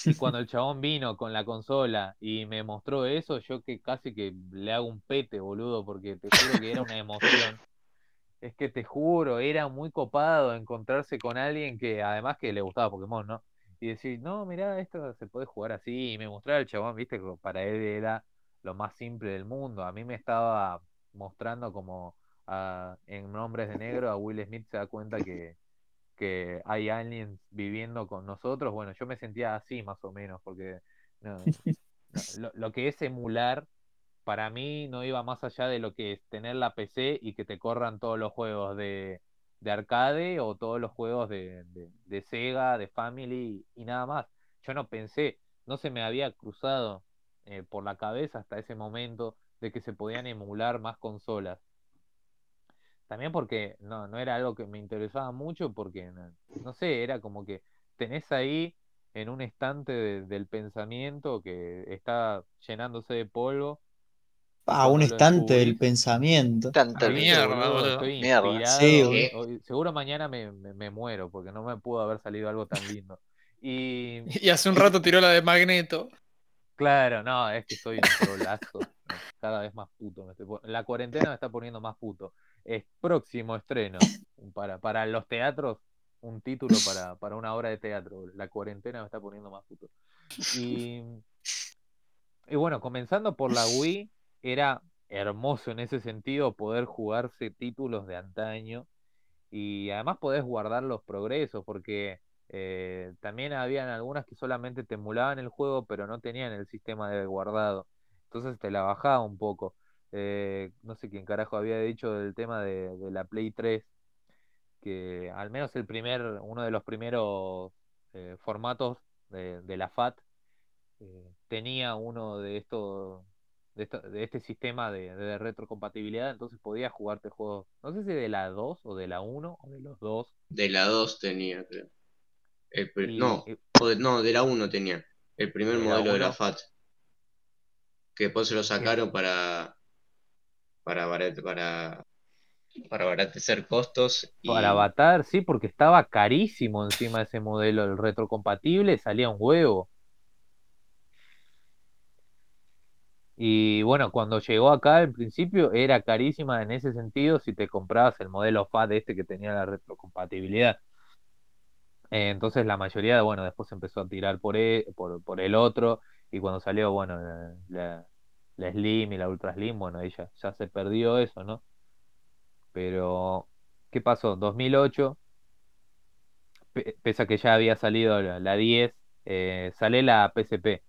Y cuando el chabón vino con la consola y me mostró eso, yo que casi que le hago un pete, boludo, porque te juro que era una emoción. Es que te juro, era muy copado encontrarse con alguien que además que le gustaba Pokémon, ¿no? Y decir, no, mirá, esto se puede jugar así. Y me mostraba el chabón, viste, que para él era lo más simple del mundo. A mí me estaba mostrando como a- en Hombres de Negro, a Will Smith se da cuenta que, que hay aliens viviendo con nosotros. Bueno, yo me sentía así más o menos, porque no, no, lo, lo que es emular, para mí no iba más allá de lo que es tener la PC y que te corran todos los juegos de, de arcade o todos los juegos de, de, de Sega, de Family y nada más. Yo no pensé, no se me había cruzado eh, por la cabeza hasta ese momento de que se podían emular más consolas. También porque no, no era algo que me interesaba mucho, porque no, sé, era como que tenés ahí en un estante de- del pensamiento que está llenándose de polvo. Ah, un estante del pensamiento. Tanta Ah, ¿viste, mierda, boludo? boludo. Estoy Mierda. inspirado. Sí, hoy- boludo. hoy- seguro mañana me, me- me muero porque no me pudo haber salido algo tan lindo. Y Y hace un rato tiró la de Magneto. claro, no, es que soy un trolazo. Cada vez más puto. me estoy la cuarentena me está poniendo más puto. Es próximo estreno para, para los teatros, un título para, para una obra de teatro. La cuarentena me está poniendo más puto. Y, y bueno, comenzando por la Wii, era hermoso en ese sentido poder jugarse títulos de antaño y además podés guardar los progresos porque eh, también habían algunas que solamente te emulaban el juego pero no tenían el sistema de guardado. Entonces te la bajaba un poco. Eh, no sé quién carajo había dicho del tema de, de la Play 3, que al menos el primer, uno de los primeros eh, formatos de, de la FAT eh, tenía uno de estos de, esto- de este sistema de, de retrocompatibilidad, entonces podías jugarte juegos, no sé si de la 2 o de la 1 o de los dos. De la 2 tenía, creo. El pri- Y- no, de, no, de la 1 tenía. El primer ¿De la modelo de la 1? FAT. Que después se lo sacaron para. Para, para, para abaratecer costos. Y, para Avatar, sí, porque estaba carísimo encima de ese modelo, el retrocompatible salía un huevo. Y bueno, cuando llegó acá al principio era carísima en ese sentido si te comprabas el modelo FAT este que tenía la retrocompatibilidad. Eh, entonces la mayoría, bueno, después empezó a tirar por, e- por, por el otro y cuando salió, bueno, la- la Slim y la Ultra Slim, bueno, ahí ya, se perdió eso, ¿no? Pero, ¿qué pasó? 2008, pe- pese a que ya había salido la, la 10, eh, sale la PSP.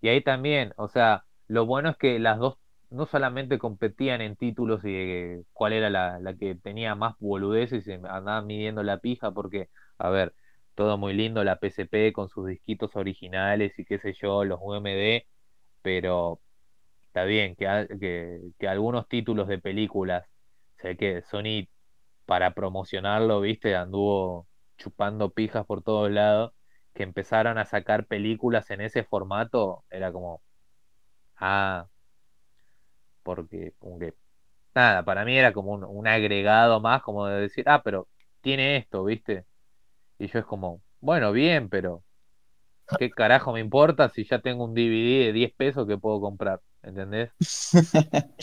Y ahí también, o sea, lo bueno es que las dos no solamente competían en títulos y cuál era la, la que tenía más boludeces y se andaban midiendo la pija, porque, a ver, todo muy lindo la PSP con sus disquitos originales y qué sé yo, los UMD, pero está bien que, que algunos títulos de películas, sé que Sony para promocionarlo, viste, anduvo chupando pijas por todos lados, que empezaron a sacar películas en ese formato, era como, ah, porque como que, nada, para mí era como un, un agregado más, como de decir, ah, pero tiene esto, viste, y yo es como, bueno, bien, pero ¿qué carajo me importa si ya tengo un DVD de 10 pesos que puedo comprar? ¿Entendés?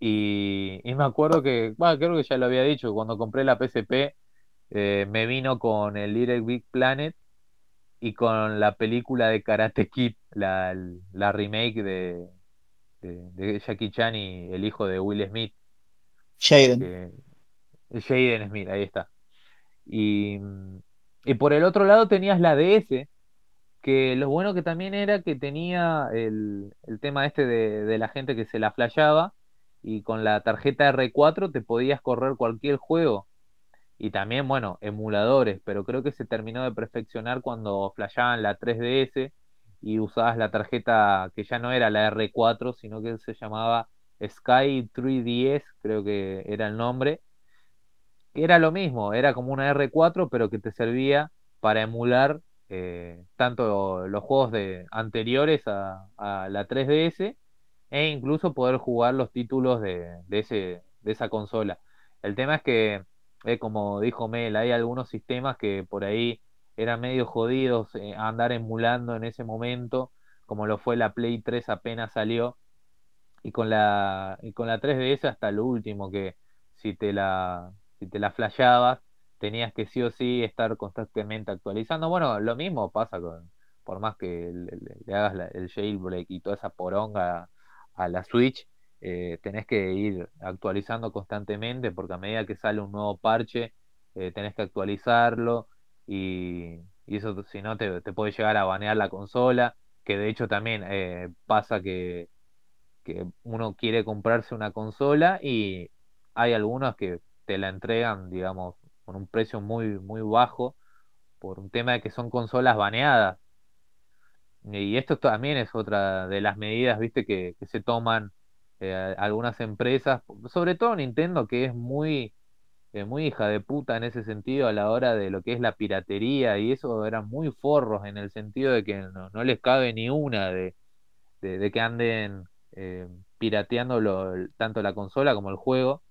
Y, y me acuerdo que, bueno, creo que ya lo había dicho, cuando compré la PSP, eh, me vino con el Little Big Planet y con la película de Karate Kid, la, la remake de, de, de Jackie Chan y el hijo de Will Smith, Jaden. Jaden Smith, ahí está. Y, y por el otro lado tenías la DS, que lo bueno que también era que tenía el, el tema este de, de la gente que se la flasheaba y con la tarjeta R4 te podías correr cualquier juego. Y también, bueno, emuladores, pero creo que se terminó de perfeccionar cuando flasheaban la 3DS y usabas la tarjeta que ya no era la R4, sino que se llamaba Sky 3DS, creo que era el nombre. Era lo mismo, era como una R4, pero que te servía para emular eh, tanto los juegos de, anteriores a, a la 3DS e incluso poder jugar los títulos de, de, ese, de esa consola. El tema es que, eh, como dijo Mel, hay algunos sistemas que por ahí eran medio jodidos eh, andar emulando en ese momento, como lo fue la Play 3 apenas salió, y con la, y con la 3DS hasta lo último, que si te la, si te la flasheabas, tenías que sí o sí estar constantemente actualizando. Bueno, lo mismo pasa con, por más que le, hagas la- el jailbreak y toda esa poronga a la Switch, eh, tenés que ir actualizando constantemente porque a medida que sale un nuevo parche, eh, tenés que actualizarlo y, y eso si no te, te puede llegar a banear la consola, que de hecho también eh, pasa que, que uno quiere comprarse una consola y hay algunos que te la entregan, digamos, con un precio muy, muy bajo por un tema de que son consolas baneadas. Y esto también es otra de las medidas, viste, que, se toman eh, algunas empresas, sobre todo Nintendo, que es muy, eh, muy hija de puta en ese sentido a la hora de lo que es la piratería, y eso eran muy forros en el sentido de que no, les cabe ni una de, de, de que anden eh, pirateando lo- tanto la consola como el juego,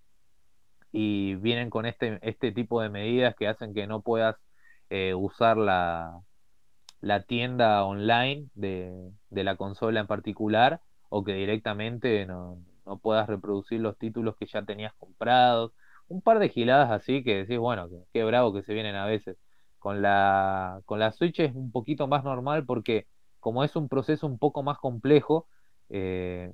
y vienen con este, este tipo de medidas que hacen que no puedas eh, usar la la tienda online de, de la consola en particular o que directamente no, no puedas reproducir los títulos que ya tenías comprados. Un par de giladas así que decís, bueno, qué bravo que se vienen a veces. Con la, con la Switch es un poquito más normal porque como es un proceso un poco más complejo, eh,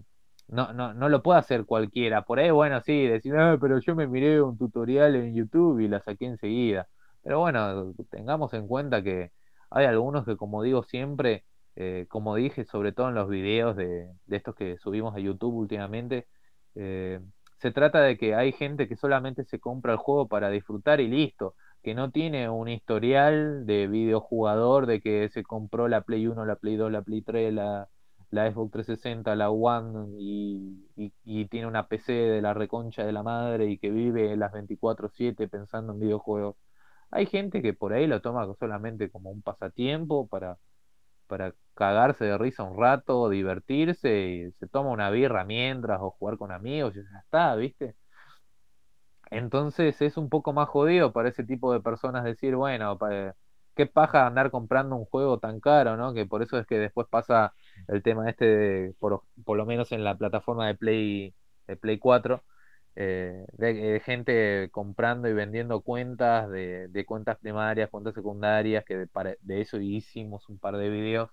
no, no, no lo puede hacer cualquiera. Por ahí, bueno, sí, decir, "Ah, pero yo me miré un tutorial en YouTube y la saqué enseguida. Pero bueno, tengamos en cuenta que hay algunos que, como digo siempre, eh, como dije, sobre todo en los videos de, de estos que subimos a YouTube últimamente, eh, se trata de que hay gente que solamente se compra el juego para disfrutar y listo, que no tiene un historial de videojugador, de que se compró la Play 1, la Play 2, la Play 3, la, la Xbox 360, la One y, y- tiene una PC de la reconcha de la madre y que vive las 24/7 pensando en videojuegos. Hay gente que por ahí lo toma solamente como un pasatiempo para, para cagarse de risa un rato, divertirse y se toma una birra mientras o jugar con amigos y ya está, ¿viste? Entonces es un poco más jodido para ese tipo de personas decir, bueno, qué paja andar comprando un juego tan caro, ¿no? Que por eso es que después pasa el tema este, de, por, por lo menos en la plataforma de Play, de Play 4, eh, de, de gente comprando y vendiendo cuentas, de, de cuentas primarias, cuentas secundarias, que de, para- de eso hicimos un par de videos,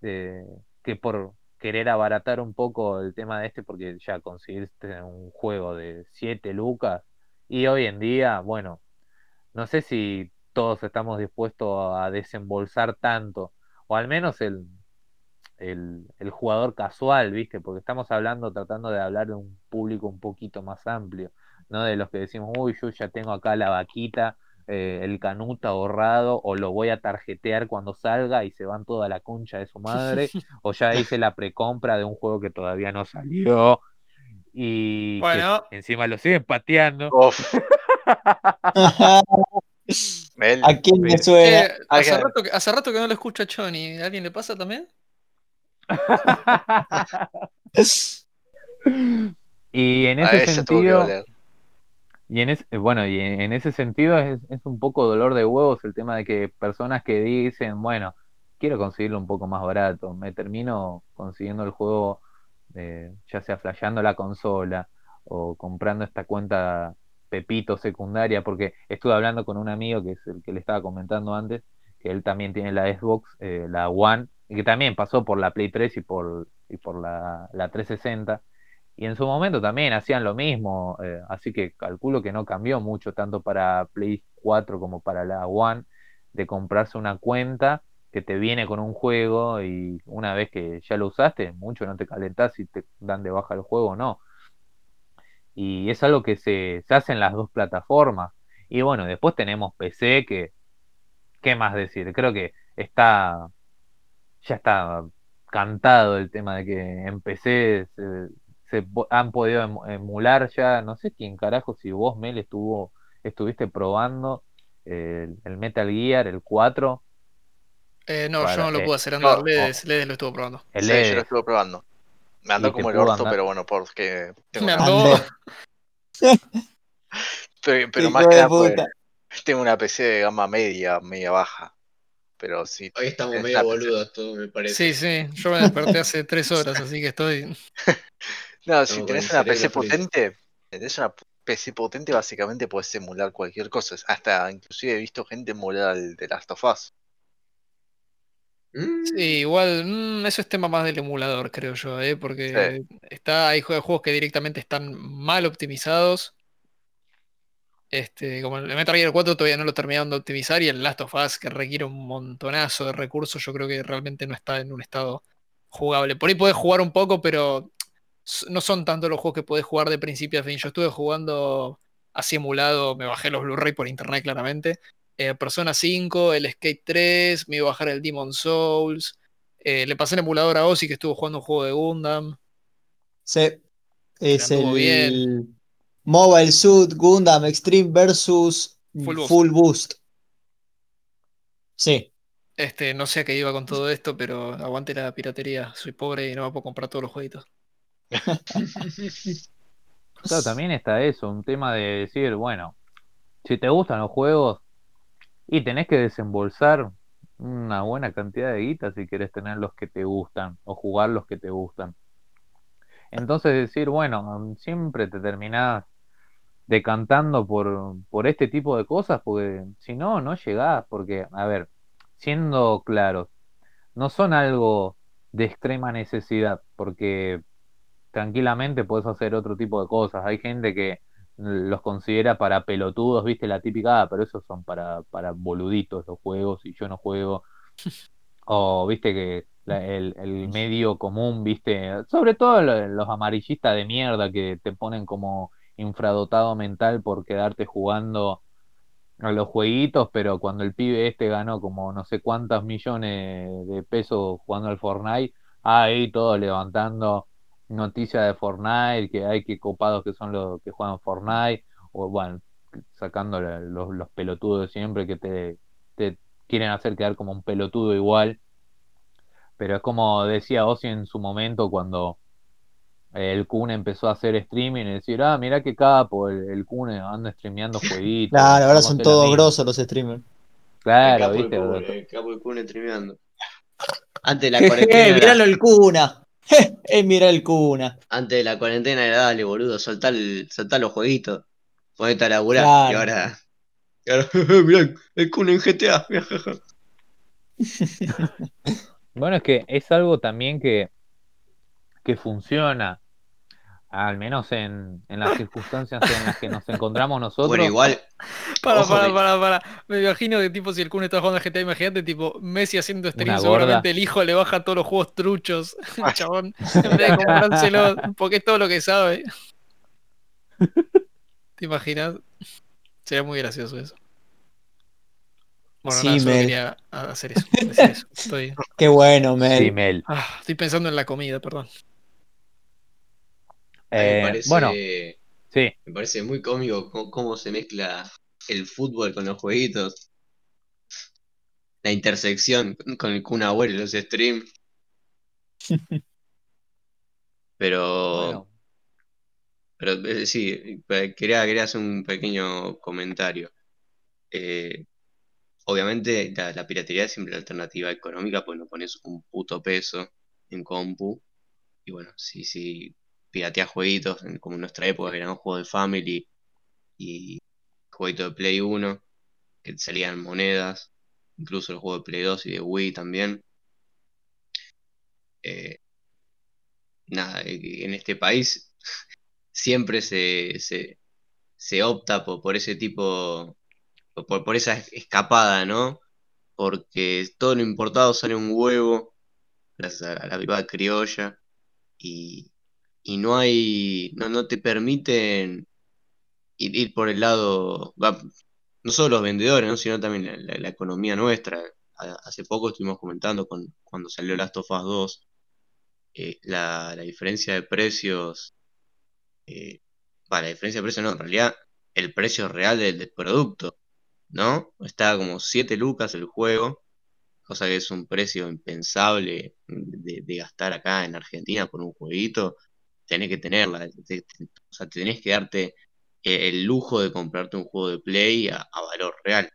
de, que por querer abaratar un poco el tema de este, porque ya conseguiste un juego de 7 lucas, y hoy en día, bueno, no sé si todos estamos dispuestos a desembolsar tanto, o al menos el, el, el jugador casual, ¿viste? Porque estamos hablando, tratando de hablar de un público un poquito más amplio, ¿no? De los que decimos, uy, yo ya tengo acá la vaquita, eh, el canuta ahorrado, o lo voy a tarjetear cuando salga y se van toda la concha de su madre, o ya hice la precompra de un juego que todavía no salió. Y Bueno. encima lo siguen pateando. ¿A quién me suena? Eh, hace, rato que, hace rato que no lo escucha Johnny. ¿A alguien le pasa también? Y en ese sentido, y en ese, bueno, y en, en ese sentido es, es un poco dolor de huevos el tema de que personas que dicen, bueno, quiero conseguirlo un poco más barato, me termino consiguiendo el juego, eh, ya sea flasheando la consola o comprando esta cuenta Pepito secundaria, porque estuve hablando con un amigo que es el que le estaba comentando antes, que él también tiene la Xbox, eh, la One, y que también pasó por la Play 3 y por, y por la, la 360. Y en su momento también hacían lo mismo, eh, así que calculo que no cambió mucho tanto para Play 4 como para la One, de comprarse una cuenta que te viene con un juego y una vez que ya lo usaste, mucho no te calentás si te dan de baja el juego o no. Y es algo que se, se hace en las dos plataformas. Y bueno, después tenemos PC que, ¿qué más decir? Creo que está, ya está cantado el tema de que en PC se, se han podido emu- emular ya, no sé quién carajo, si vos, Mel, estuvo, estuviste probando el, el Metal Gear, el 4, Eh, no, Para- yo no lo eh, pude hacer andar. no, Ledes, Ledes lo estuvo probando. el Sí, yo lo estuve probando. Me andó como el orto, andar. pero bueno, porque tengo Me andó. Pero, pero más que de nada. tengo una PC de gama media, media baja. Pero sí, Hoy estamos medio PC. boludos todos, me parece. Sí, sí, yo me desperté hace tres horas, así que estoy. No, si tenés una PC potente, tenés una PC potente, básicamente puedes emular cualquier cosa. Hasta inclusive he visto gente emular el de Last of Us. Mm, Sí, igual, mm, eso es tema más del emulador, creo yo, ¿eh? porque está, hay jue- juegos que directamente están mal optimizados. Este, como el Metal Gear 4 todavía no lo terminaron de optimizar y el Last of Us, que requiere un montonazo de recursos, yo creo que realmente no está en un estado jugable. Por ahí podés jugar un poco, pero no son tanto los juegos que podés jugar de principio a fin. Yo estuve jugando así emulado, me bajé los Blu-ray por internet claramente. eh, Persona 5, el Skate 3, me iba a bajar el Demon Souls. eh, le pasé el emulador a Ozzy que estuvo jugando un juego de Gundam. Sí. Es el Mobile Suit Gundam Extreme versus Full Boost. Full Boost. Sí. Este, no sé a qué iba con todo esto, pero aguante la piratería. Soy pobre y no me puedo comprar todos los jueguitos. Claro, también está eso, un tema de decir, bueno, si te gustan los juegos y tenés que desembolsar una buena cantidad de guita si querés tener los que te gustan o jugar los que te gustan. Entonces decir, bueno, siempre te terminás decantando por, por este tipo de cosas, porque si no, no llegás, porque, a ver, siendo claros, no son algo de extrema necesidad, porque tranquilamente puedes hacer otro tipo de cosas. Hay gente que los considera para pelotudos, viste, la típica, ah, pero esos son para, para boluditos los juegos y yo no juego. O viste que la- el, el medio común, viste, sobre todo lo- los amarillistas de mierda que te ponen como infradotado mental por quedarte jugando a los jueguitos, pero cuando el pibe este ganó como no sé cuántos millones de pesos jugando al Fortnite, ahí todos levantando noticias de Fortnite, que hay que copados que son los que juegan Fortnite, o bueno, sacando los, los pelotudos siempre que te, te quieren hacer quedar como un pelotudo igual. Pero es como decía Ozzy en su momento cuando el Kun empezó a hacer streaming y decir, ah, mirá qué capo, el, el Kun anda streameando jueguitos. Claro, ahora son todos mismo". grosos los streamers. Claro, capo viste, el boludo. Kun, el capo el Kun streameando. Antes de la Eh, cuarentena. miralo era- el Cuna. Eh, mira el Cuna. Antes de la cuarentena era dale, boludo, soltá, el- soltá los jueguitos. Ponete a laburar. Claro. Y ahora. Y ahora, mirá, el Kun en GTA. Bueno, es que es algo también que, que funciona, al menos en, en las circunstancias en las que nos encontramos nosotros. Bueno, igual. Para, para, que- para, para. Me imagino que tipo si el Kun está jugando al GTA, imagínate tipo Messi haciendo stream, Una seguramente gorda. el hijo le baja todos los juegos truchos. Chabón, en vez de comprárselo, porque es todo lo que sabe. ¿Te imaginas? Sería muy gracioso eso. Bueno, Sí, nada, solo Mel. quería hacer eso, decir eso. Estoy, Qué bueno, Mel. Sí, Mel. ah, estoy pensando en la comida, perdón. Me Eh, parece, bueno, sí, me parece muy cómico cómo, cómo se mezcla el fútbol con los jueguitos. La intersección con el Kun Agüero y los streams. Pero. bueno, Pero eh, sí, quería, quería hacer un pequeño comentario. Eh, obviamente la, la piratería es siempre la alternativa económica, pues no pones un puto peso en compu. Y bueno, si, si pirateas jueguitos, como en nuestra época, que eran juegos de Family y jueguitos de Play 1, que salían monedas, incluso el juego de Play 2 y de Wii también. Eh, nada, eh, en este país siempre se, se, se opta por, por ese tipo, por, por esa escapada, ¿no? porque todo lo importado sale un huevo, gracias a la privada criolla, y, y no hay, no, no te permiten ir, por el lado, no solo los vendedores, ¿no? sino también la, economía nuestra. Hace poco estuvimos comentando con, cuando salió Last of Us 2, eh, la, diferencia de precios, eh, va, la diferencia de precios no, en realidad el precio real del, producto, ¿no? Está como 7 lucas el juego, cosa que es un precio impensable de gastar acá en Argentina por un jueguito, tenés que tenerla, te- te- o sea, tenés que darte eh, el lujo de comprarte un juego de Play a, a valor real,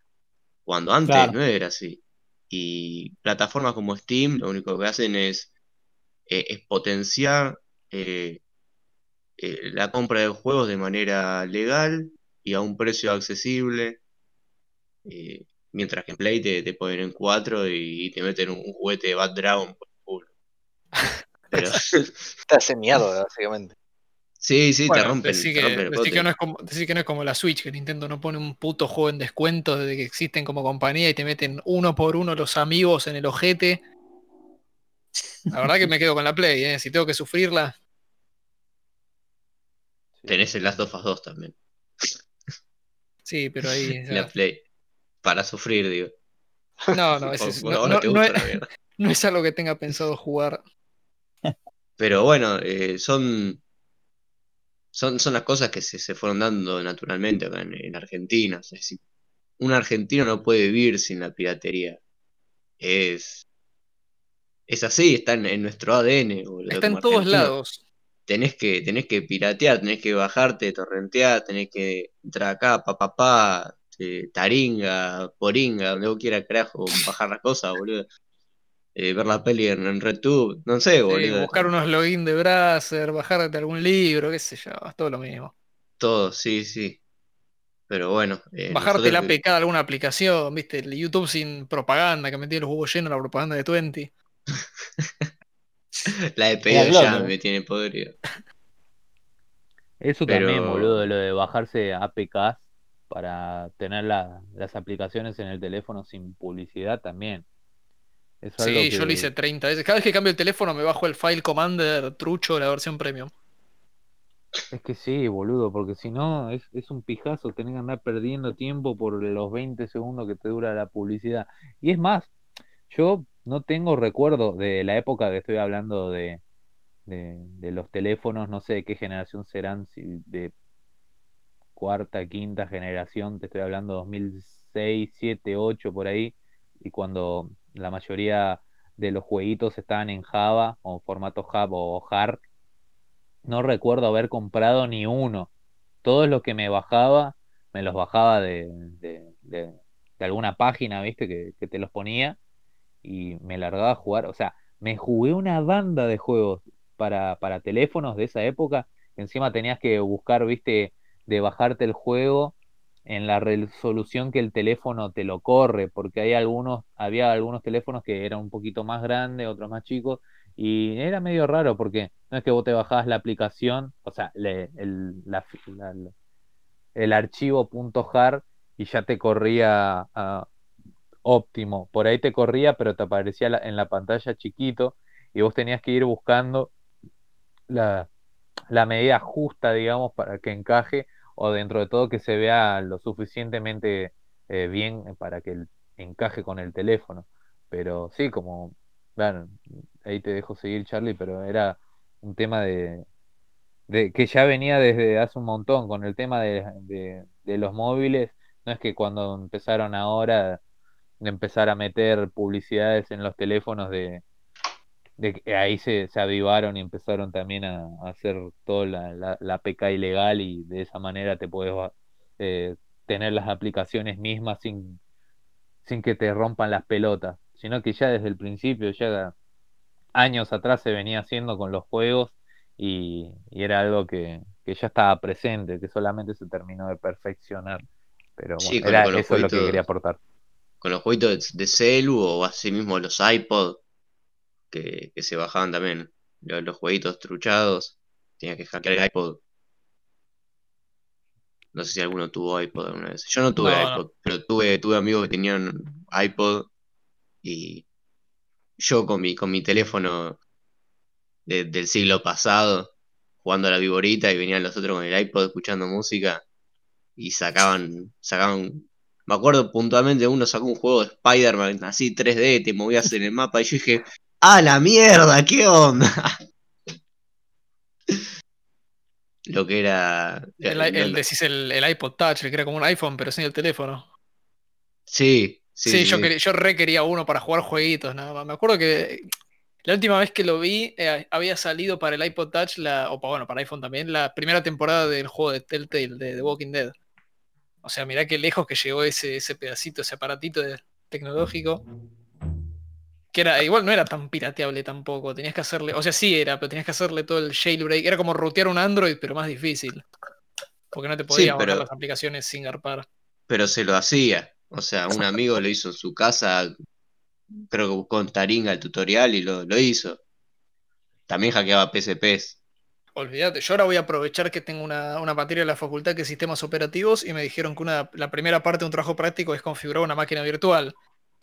cuando antes Claro. no era así. Y plataformas como Steam lo único que hacen es, eh, es potenciar eh, eh, la compra de juegos de manera legal y a un precio accesible, mientras que en Play te, te ponen en 4 y, te meten un, un juguete de Bad Dragon por el culo. Pero hace mierda, básicamente. sí, sí, te Bueno, decí te que, no es como, decí que no es como la Switch, que Nintendo no pone un puto juego en descuento desde que existen como compañía y te meten uno por uno los amigos en el ojete. La verdad que me quedo con la Play, ¿eh? si tengo que sufrirla. Tenés el Last of Us 2 también, Sí, pero ahí. en la ya- Play. Para sufrir, digo. No, no, es- no, no- no es, no es algo que tenga pensado jugar. Pero bueno, eh, son, son, son las cosas que se, se fueron dando naturalmente acá en, en Argentina. Un argentino no puede vivir sin la piratería. Es, es así, está en, en nuestro ADN, boludo, Está en todos lados. Tenés que, tenés que piratear, tenés que bajarte, torrentear, tenés que entrar acá, pa, pa, pa, eh, taringa, poringa, donde vos quieras, carajo, bajar las cosas, boludo. Eh, ver la peli en, en RedTube, no sé, Sí, boludo. buscar unos login de browser, bajarte algún libro, qué sé yo, es todo lo mismo. Todo, sí, sí. Pero bueno, eh, Bajarte la nosotros APK de alguna aplicación, viste, el YouTube sin propaganda, que metía los huevos llenos la propaganda de Twenty. la de Globo. ya me tiene podrido. Eso Pero- también, boludo, lo de bajarse APKs para tener la- las aplicaciones en el teléfono sin publicidad también. Sí, yo que- lo hice 30 veces. Cada vez que cambio el teléfono me bajo el file Commander trucho de la versión premium. Es que sí, boludo, porque si no es, es un pijazo tener que andar perdiendo tiempo por los 20 segundos que te dura la publicidad. Y es más, yo no tengo recuerdo de la época que estoy hablando de, de, de los teléfonos, no sé de qué generación serán, si de cuarta, quinta generación, te estoy hablando 2006, 7, 8 por ahí, y cuando la mayoría de los jueguitos estaban en Java o formato Java o JAR, no recuerdo haber comprado ni uno. Todos los que me bajaba, me los bajaba de, alguna página, ¿viste? Que, que te los ponía y me largaba a jugar. O sea, me jugué una banda de juegos para, para teléfonos de esa época. Encima tenías que buscar, ¿viste? De bajarte el juego en la resolución que el teléfono te lo corre, porque hay algunos, había algunos teléfonos que eran un poquito más grandes, otros más chicos, y era medio raro porque no es que vos te bajabas la aplicación, o sea, el, la- la- el archivo .jar y ya te corría óptimo. Por ahí te corría, pero te aparecía la- en la pantalla chiquito y vos tenías que ir buscando la, la medida justa, digamos, para que encaje o dentro de todo que se vea lo suficientemente eh, bien para que encaje con el teléfono. Pero sí, como, bueno, ahí te dejo seguir, Charlie, pero era un tema de, que ya venía desde hace un montón con el tema de, de, de los móviles. No es que cuando empezaron ahora de empezar a meter publicidades en los teléfonos de, de que ahí se, se avivaron y empezaron también a, a hacer toda la, la, la APK ilegal y de esa manera te puedes eh, tener las aplicaciones mismas sin, sin que te rompan las pelotas, sino que ya desde el principio, ya años atrás se venía haciendo con los juegos y, y era algo que, que ya estaba presente, que solamente se terminó de perfeccionar. Pero Sí, bueno, era, los eso es lo que quería aportar. Con los jueguitos de, de celu o así mismo los iPod que, que se bajaban también. Los, los jueguitos truchados. Tenías que hackear el iPod. No sé si alguno tuvo iPod alguna vez. Yo no tuve No, no. iPod, pero tuve, tuve amigos que tenían iPod Y yo con mi, con mi teléfono de- del siglo pasado, jugando a la viborita y venían los otros con el iPod escuchando música y sacaban, sacaban, me acuerdo puntualmente uno sacó un juego de Spider-Man así 3D, te movías en el mapa y yo dije, ¡ah, la mierda! ¿Qué onda? Lo que era... El, el- no- decís el, el iPod Touch, el que era como un iPhone, pero sin el teléfono. sí, Sí, sí, yo, yo re quería uno para jugar jueguitos, nada más. Me acuerdo que la última vez que lo vi eh, había salido para el iPod Touch, la, o pa- bueno, para iPhone también, la primera temporada del juego de Telltale, de The Walking Dead. O sea, mirá qué lejos que llegó ese, ese pedacito, ese aparatito de- tecnológico. Que era, igual no era tan pirateable tampoco. Tenías que hacerle, o sea, sí era, pero tenías que hacerle todo el jailbreak. Era como rutear un Android, pero más difícil. Porque no te podías bajar pero- las aplicaciones sin garpar. pero se lo hacía. O sea, un amigo lo hizo en su casa, creo que buscó en Taringa el tutorial y lo, lo hizo. También hackeaba PSPs. Olvídate, yo ahora voy a aprovechar que tengo una, una materia en la facultad que es sistemas operativos y me dijeron que una, la primera parte de un trabajo práctico es configurar una máquina virtual.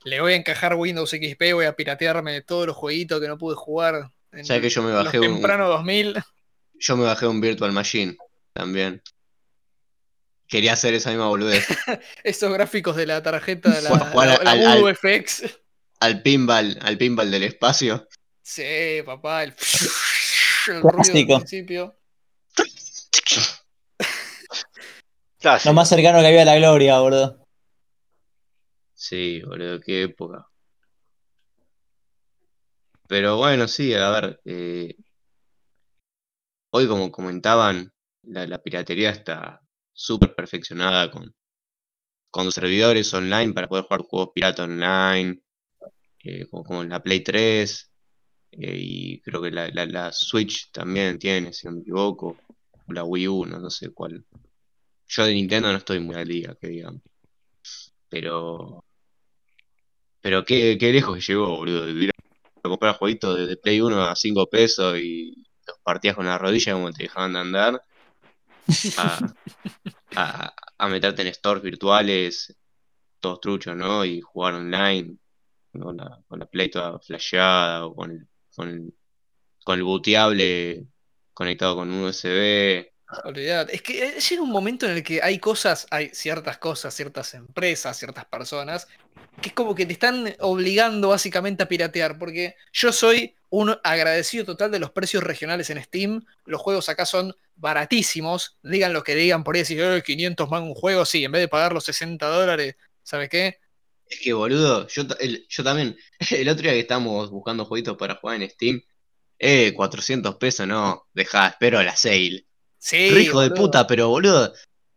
Le voy a encajar Windows XP, voy a piratearme todos los jueguitos que no pude jugar en ¿Sabes que yo me los bajé un, temprano 2000. yo me bajé un Virtual Machine también? Quería hacer esa misma boludez. Esos gráficos de la tarjeta de la, al- al- Voodoo FX. Al pinball, al pinball del espacio. Sí, papá, el, el ruido del Clásico. principio. Lo más cercano que había a la gloria, boludo. Sí, boludo, qué época. Pero bueno, sí, a ver. eh, hoy, como comentaban, la, piratería está súper perfeccionada con, con servidores online para poder jugar juegos pirata online, eh, como, la Play 3, eh, y creo que la, la, Switch también tiene, si no me equivoco, la Wii U, no, no sé cuál. Yo de Nintendo no estoy muy al día, que digamos. Pero. Pero qué, qué lejos que llegó, boludo. De ir a comprar jueguitos de, de Play 1 a 5 pesos y los partías con la rodilla como te dejaban de andar. A, a, a meterte en stores virtuales, todos truchos, ¿no? Y jugar online con la, con la Play toda flasheada o con el, con el, con el booteable conectado con un USB. Olvidate. Es que eh, llega un momento en el que hay cosas, hay ciertas cosas, ciertas empresas, ciertas personas, que es como que te están obligando básicamente a piratear, porque yo soy un agradecido total de los precios regionales en Steam. Los juegos acá son baratísimos, digan lo que digan por ahí, si "Eh, 500 más un juego, sí, en vez de pagar los 60 dólares, ¿sabes qué? Es que boludo, yo, yo también, el otro día que estábamos buscando jueguitos para jugar en Steam, eh, 400 pesos, no, dejá, espero la sale. Sí, Re hijo de boludo. puta, pero boludo,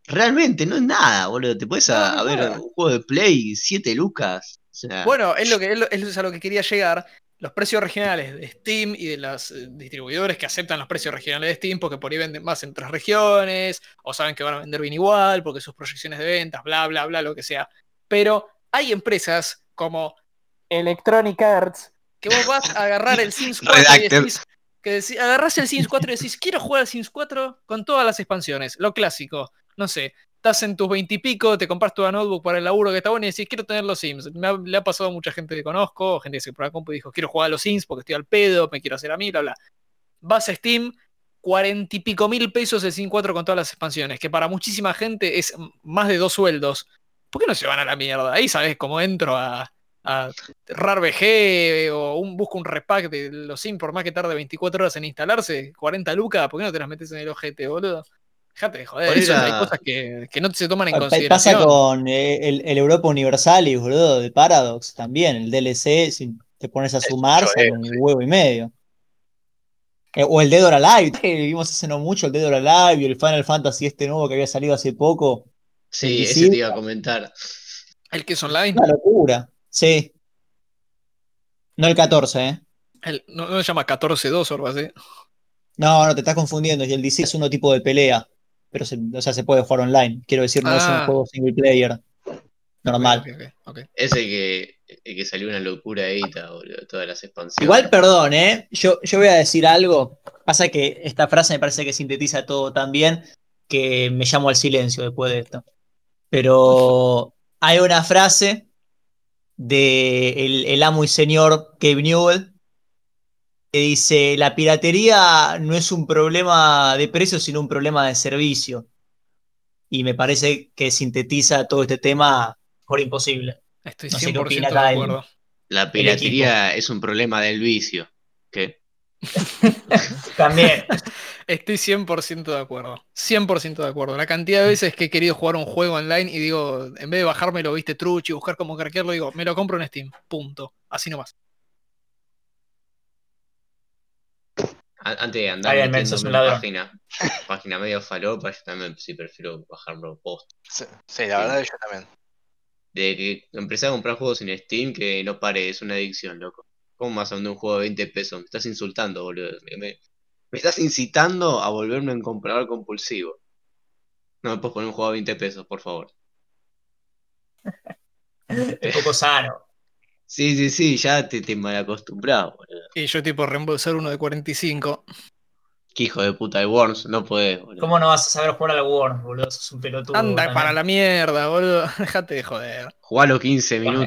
realmente no es nada, boludo. Te puedes a, no a es ver nada. un juego de Play, 7 lucas. O sea, Bueno, es lo que es, lo- es a lo que quería llegar. Los precios regionales de Steam y de los eh, distribuidores que aceptan los precios regionales de Steam porque por ahí venden más en otras regiones o saben que van a vender bien igual porque sus proyecciones de ventas, bla, bla, bla, lo que sea. Pero hay empresas como Electronic Arts que vos vas a agarrar el Sims 4 y decís, que deci- agarrás el Sims 4 y decís, quiero jugar al Sims 4 con todas las expansiones, lo clásico. No sé, estás en tus veintipico, te compras tu notebook para el laburo que está bueno y decís, quiero tener los Sims. Me ha- le ha pasado a mucha gente que conozco, gente que se la compu y dijo, quiero jugar a los Sims porque estoy al pedo, me quiero hacer a mí, bla, bla. Vas a Steam, cuarenta y pico mil pesos el Sims 4 con todas las expansiones, que para muchísima gente es más de dos sueldos. ¿Por qué no se van a la mierda? Ahí sabes cómo entro a, a RARVG o un, busco un repack de los Sims por más que tarde 24 horas en instalarse, 40 lucas, ¿por qué no te las metes en el ojete, boludo? Dejate de joder, eso, hay cosas que, que no se toman en Pa- consideración. Pasa con eh, el, el Europa Universalis, boludo, de Paradox también. El DLC, si te pones a sumar, mucho, sale eh, un huevo y medio. Eh, o el Dead or Alive, que vimos hace no mucho, el Dead or Alive y el Final Fantasy este nuevo que había salido hace poco. sí, el ese te iba a comentar. El que es online, Una locura. Sí. No el 14, ¿eh? el- no, no se llama 14-2 o algo así. No, no, te estás confundiendo. Y el DC es uno tipo de pelea. Pero se, o sea, se puede jugar online. Quiero decir, no es un Ah. juego single player. Normal. Ok, ok, ok. Ese que, el que salió una locura ahí, boludo, todas las expansiones. Igual, perdón, ¿eh? Yo, yo voy a decir algo. Pasa que esta frase me parece que sintetiza todo tan bien que me llamo al silencio después de esto. Pero hay una frase de el, el amo y señor Gabe Newell, que dice, la piratería no es un problema de precio, sino un problema de servicio. Y me parece que sintetiza todo este tema por imposible. Estoy No sé qué 100% opina de el- acuerdo. La piratería es un problema del vicio. ¿Qué? También. Estoy 100% de acuerdo. 100% de acuerdo. La cantidad de veces que he querido jugar un juego online y digo, en vez de bajármelo, viste, trucho y buscar cómo craquearlo, digo, me lo compro en Steam. Punto. Así nomás. Antes de andar sos metiéndome en página, página medio falopa, yo también sí prefiero bajarlo post. Sí, sí, la verdad que yo también. De que empecé a comprar juegos en Steam que no pare, es una adicción, loco. ¿Cómo vas a vender un juego de 20 pesos? Me estás insultando, boludo. Me, me- me estás incitando a volverme un comprador compulsivo. No me puedes poner un juego de 20 pesos, por favor. Es poco sano. Sí, sí, sí, ya te, te malacostumbras, boludo. Y yo tipo reembolsar uno de 45. Qué hijo de puta de Worms, no podés, boludo. ¿Cómo no vas a saber jugar al Worms, boludo? Sos un pelotudo. Anda también. para la mierda, boludo. Déjate de joder. Jugá los 15 Bueno,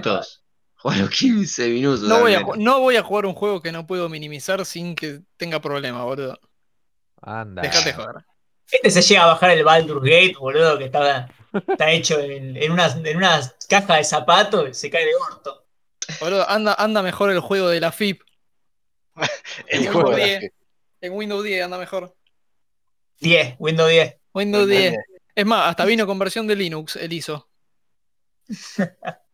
los 15 minutos. No voy, a, no voy a jugar un juego que no puedo minimizar sin que tenga problema, boludo. Anda. Déjate de joder. Este se llega a bajar el Baldur's Gate, boludo, que está, está hecho en, en, una, en una caja de zapatos y se cae de orto. Boludo, anda, anda mejor el juego de la FIP. El En juego Windows de la 10. En Windows 10 anda mejor. 10, Windows 10. Windows Windows 10. 10. Es más, hasta vino con versión de Linux, el ISO.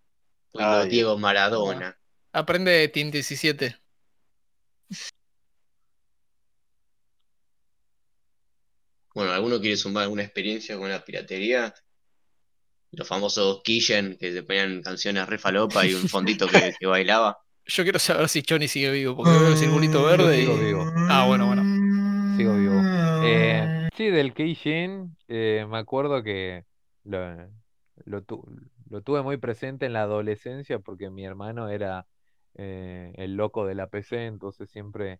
Cuando Ay, Diego Maradona. Aprende de Team 17. Bueno, ¿alguno quiere sumar alguna experiencia con la piratería? Los famosos Killen que te ponían canciones re falopa y un fondito que, que bailaba. Yo quiero saber si Johnny sigue vivo, porque veo el circulito verde Sigo y. vivo. Ah, bueno, bueno. Sigo vivo. Eh, sí, del Keijin, eh, me acuerdo que lo, lo, tu- lo tuve muy presente en la adolescencia porque mi hermano era eh, el loco de la PC, entonces siempre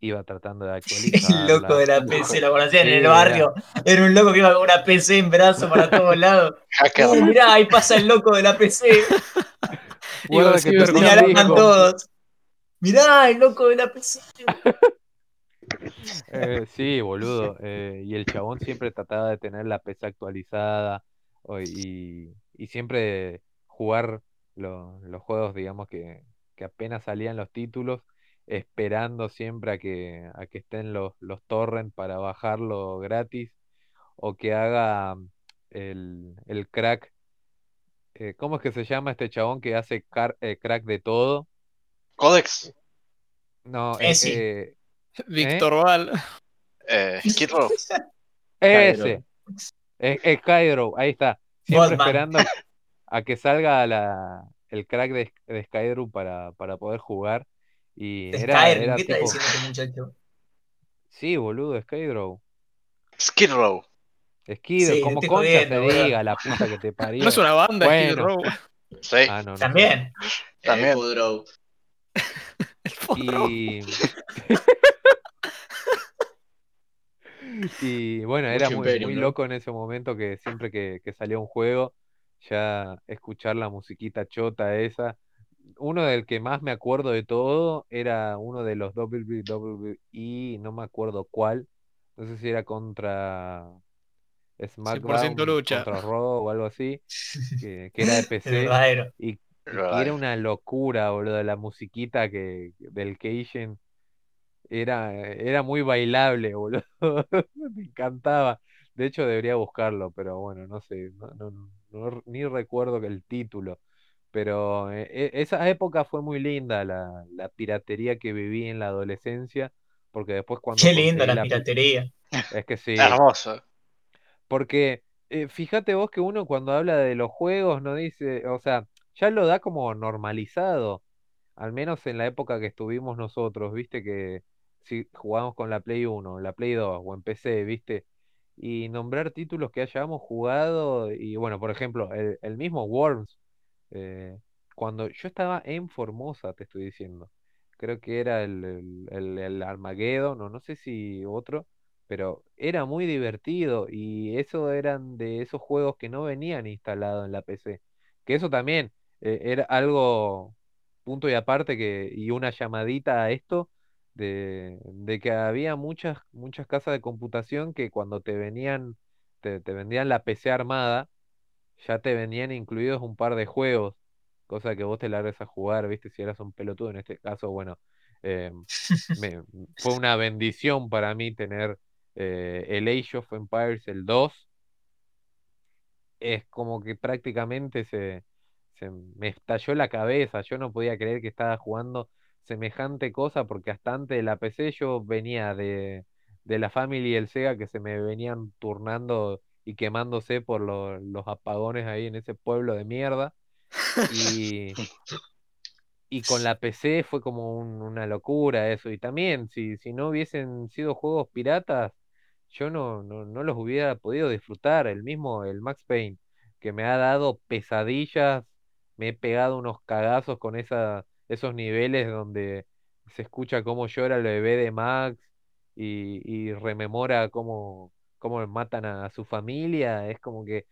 iba tratando de El loco de la PC, lo conocían Sí, en el barrio. Era un loco que iba con una PC en brazo para todos lados. Hacker. Uh, mirá, ahí pasa el loco de la PC. Que Señalaban amigo. todos. Mirá, el loco de la PC. Eh, sí, boludo. eh, y el chabón siempre trataba de tener la PC actualizada y, y siempre jugar lo- los juegos, digamos, que, que apenas salían los títulos, esperando siempre a que, a que estén los, los torrents para bajarlo gratis o que haga el, el crack. eh, ¿cómo es que se llama este chabón que hace car- eh, crack de todo? Codex. No, Eh, eh, sí. eh, Víctor Val. Eh, Skid Row. Ese. Es, es ahí está. Siempre esperando a que salga la, el crack de, de Skydraw para, para poder jugar. Y era, Skyrim, era ¿qué está tipo. diciendo este muchacho? Sí, boludo, Skydraw. Skid Row. Skid, Sí, como te concha boludo. diga, la puta que te parió. No es una banda, Skid Bueno. Row. Sí. Ah, no, no. También. También. El. Y... y bueno, era muy, muy ¿no? loco en ese momento que siempre que, que salía un juego, ya escuchar la musiquita chota esa. Uno del que más me acuerdo de todo era uno de los WWE, no me acuerdo cuál. No sé si era contra SmackDown, lucha. contra Raw o algo así, que, que era de PC. Y, era una locura, boludo, la musiquita que, del Keishen era, era muy bailable, boludo. Me encantaba. De hecho, debería buscarlo, pero bueno, no sé, no, no- no- ni recuerdo que el título. Pero eh, e- esa época fue muy linda, la, la piratería que viví en la adolescencia, porque después cuando Qué linda conseguí la pi- piratería. Es que sí. Hermoso. Porque eh, fíjate vos que uno cuando habla de los juegos no dice, o sea, ya lo da como normalizado, al menos en la época que estuvimos nosotros, viste que si jugamos con la Play 1, la Play 2 o en PC, viste, y nombrar títulos que hayamos jugado, y bueno, por ejemplo, el, el mismo Worms, eh, cuando yo estaba en Formosa, te estoy diciendo, creo que era el, el, el, Armageddon, o no sé si otro pero era muy divertido y eso eran de esos juegos que no venían instalados en la PC. Que eso también eh, era algo punto y aparte que, y una llamadita a esto de, de que había muchas, muchas casas de computación que cuando te venían, te, te vendían la PC armada, ya te venían incluidos un par de juegos, cosa que vos te largues a jugar, ¿viste? Si eras un pelotudo, en este caso, bueno, eh, me, fue una bendición para mí tener eh, el Age of Empires, el 2, es como que prácticamente se, se me estalló la cabeza, yo no podía creer que estaba jugando semejante cosa porque hasta antes de la PC yo venía de, de la Family y el Sega que se me venían turnando y quemándose por lo- los apagones ahí en ese pueblo de mierda. Y, y con la PC fue como un- una locura eso. Y también, si, si no hubiesen sido juegos piratas, yo no, no, no los hubiera podido disfrutar. El mismo, el Max Payne, que me ha dado pesadillas, me he pegado unos cagazos con esa, esos niveles donde se escucha cómo llora el bebé de Max y, y rememora cómo, cómo matan a su familia. Es como que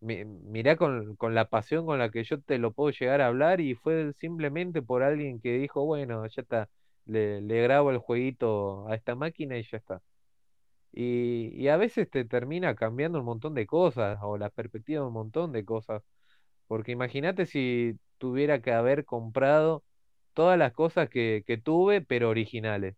mi- mirá con, con la pasión con la que yo te lo puedo llegar a hablar y fue simplemente por alguien que dijo, bueno, ya está, le, le grabo el jueguito a esta máquina y ya está. Y, y a veces te termina cambiando un montón de cosas o la perspectiva de un montón de cosas. Porque imagínate si tuviera que haber comprado todas las cosas que, que tuve, pero originales.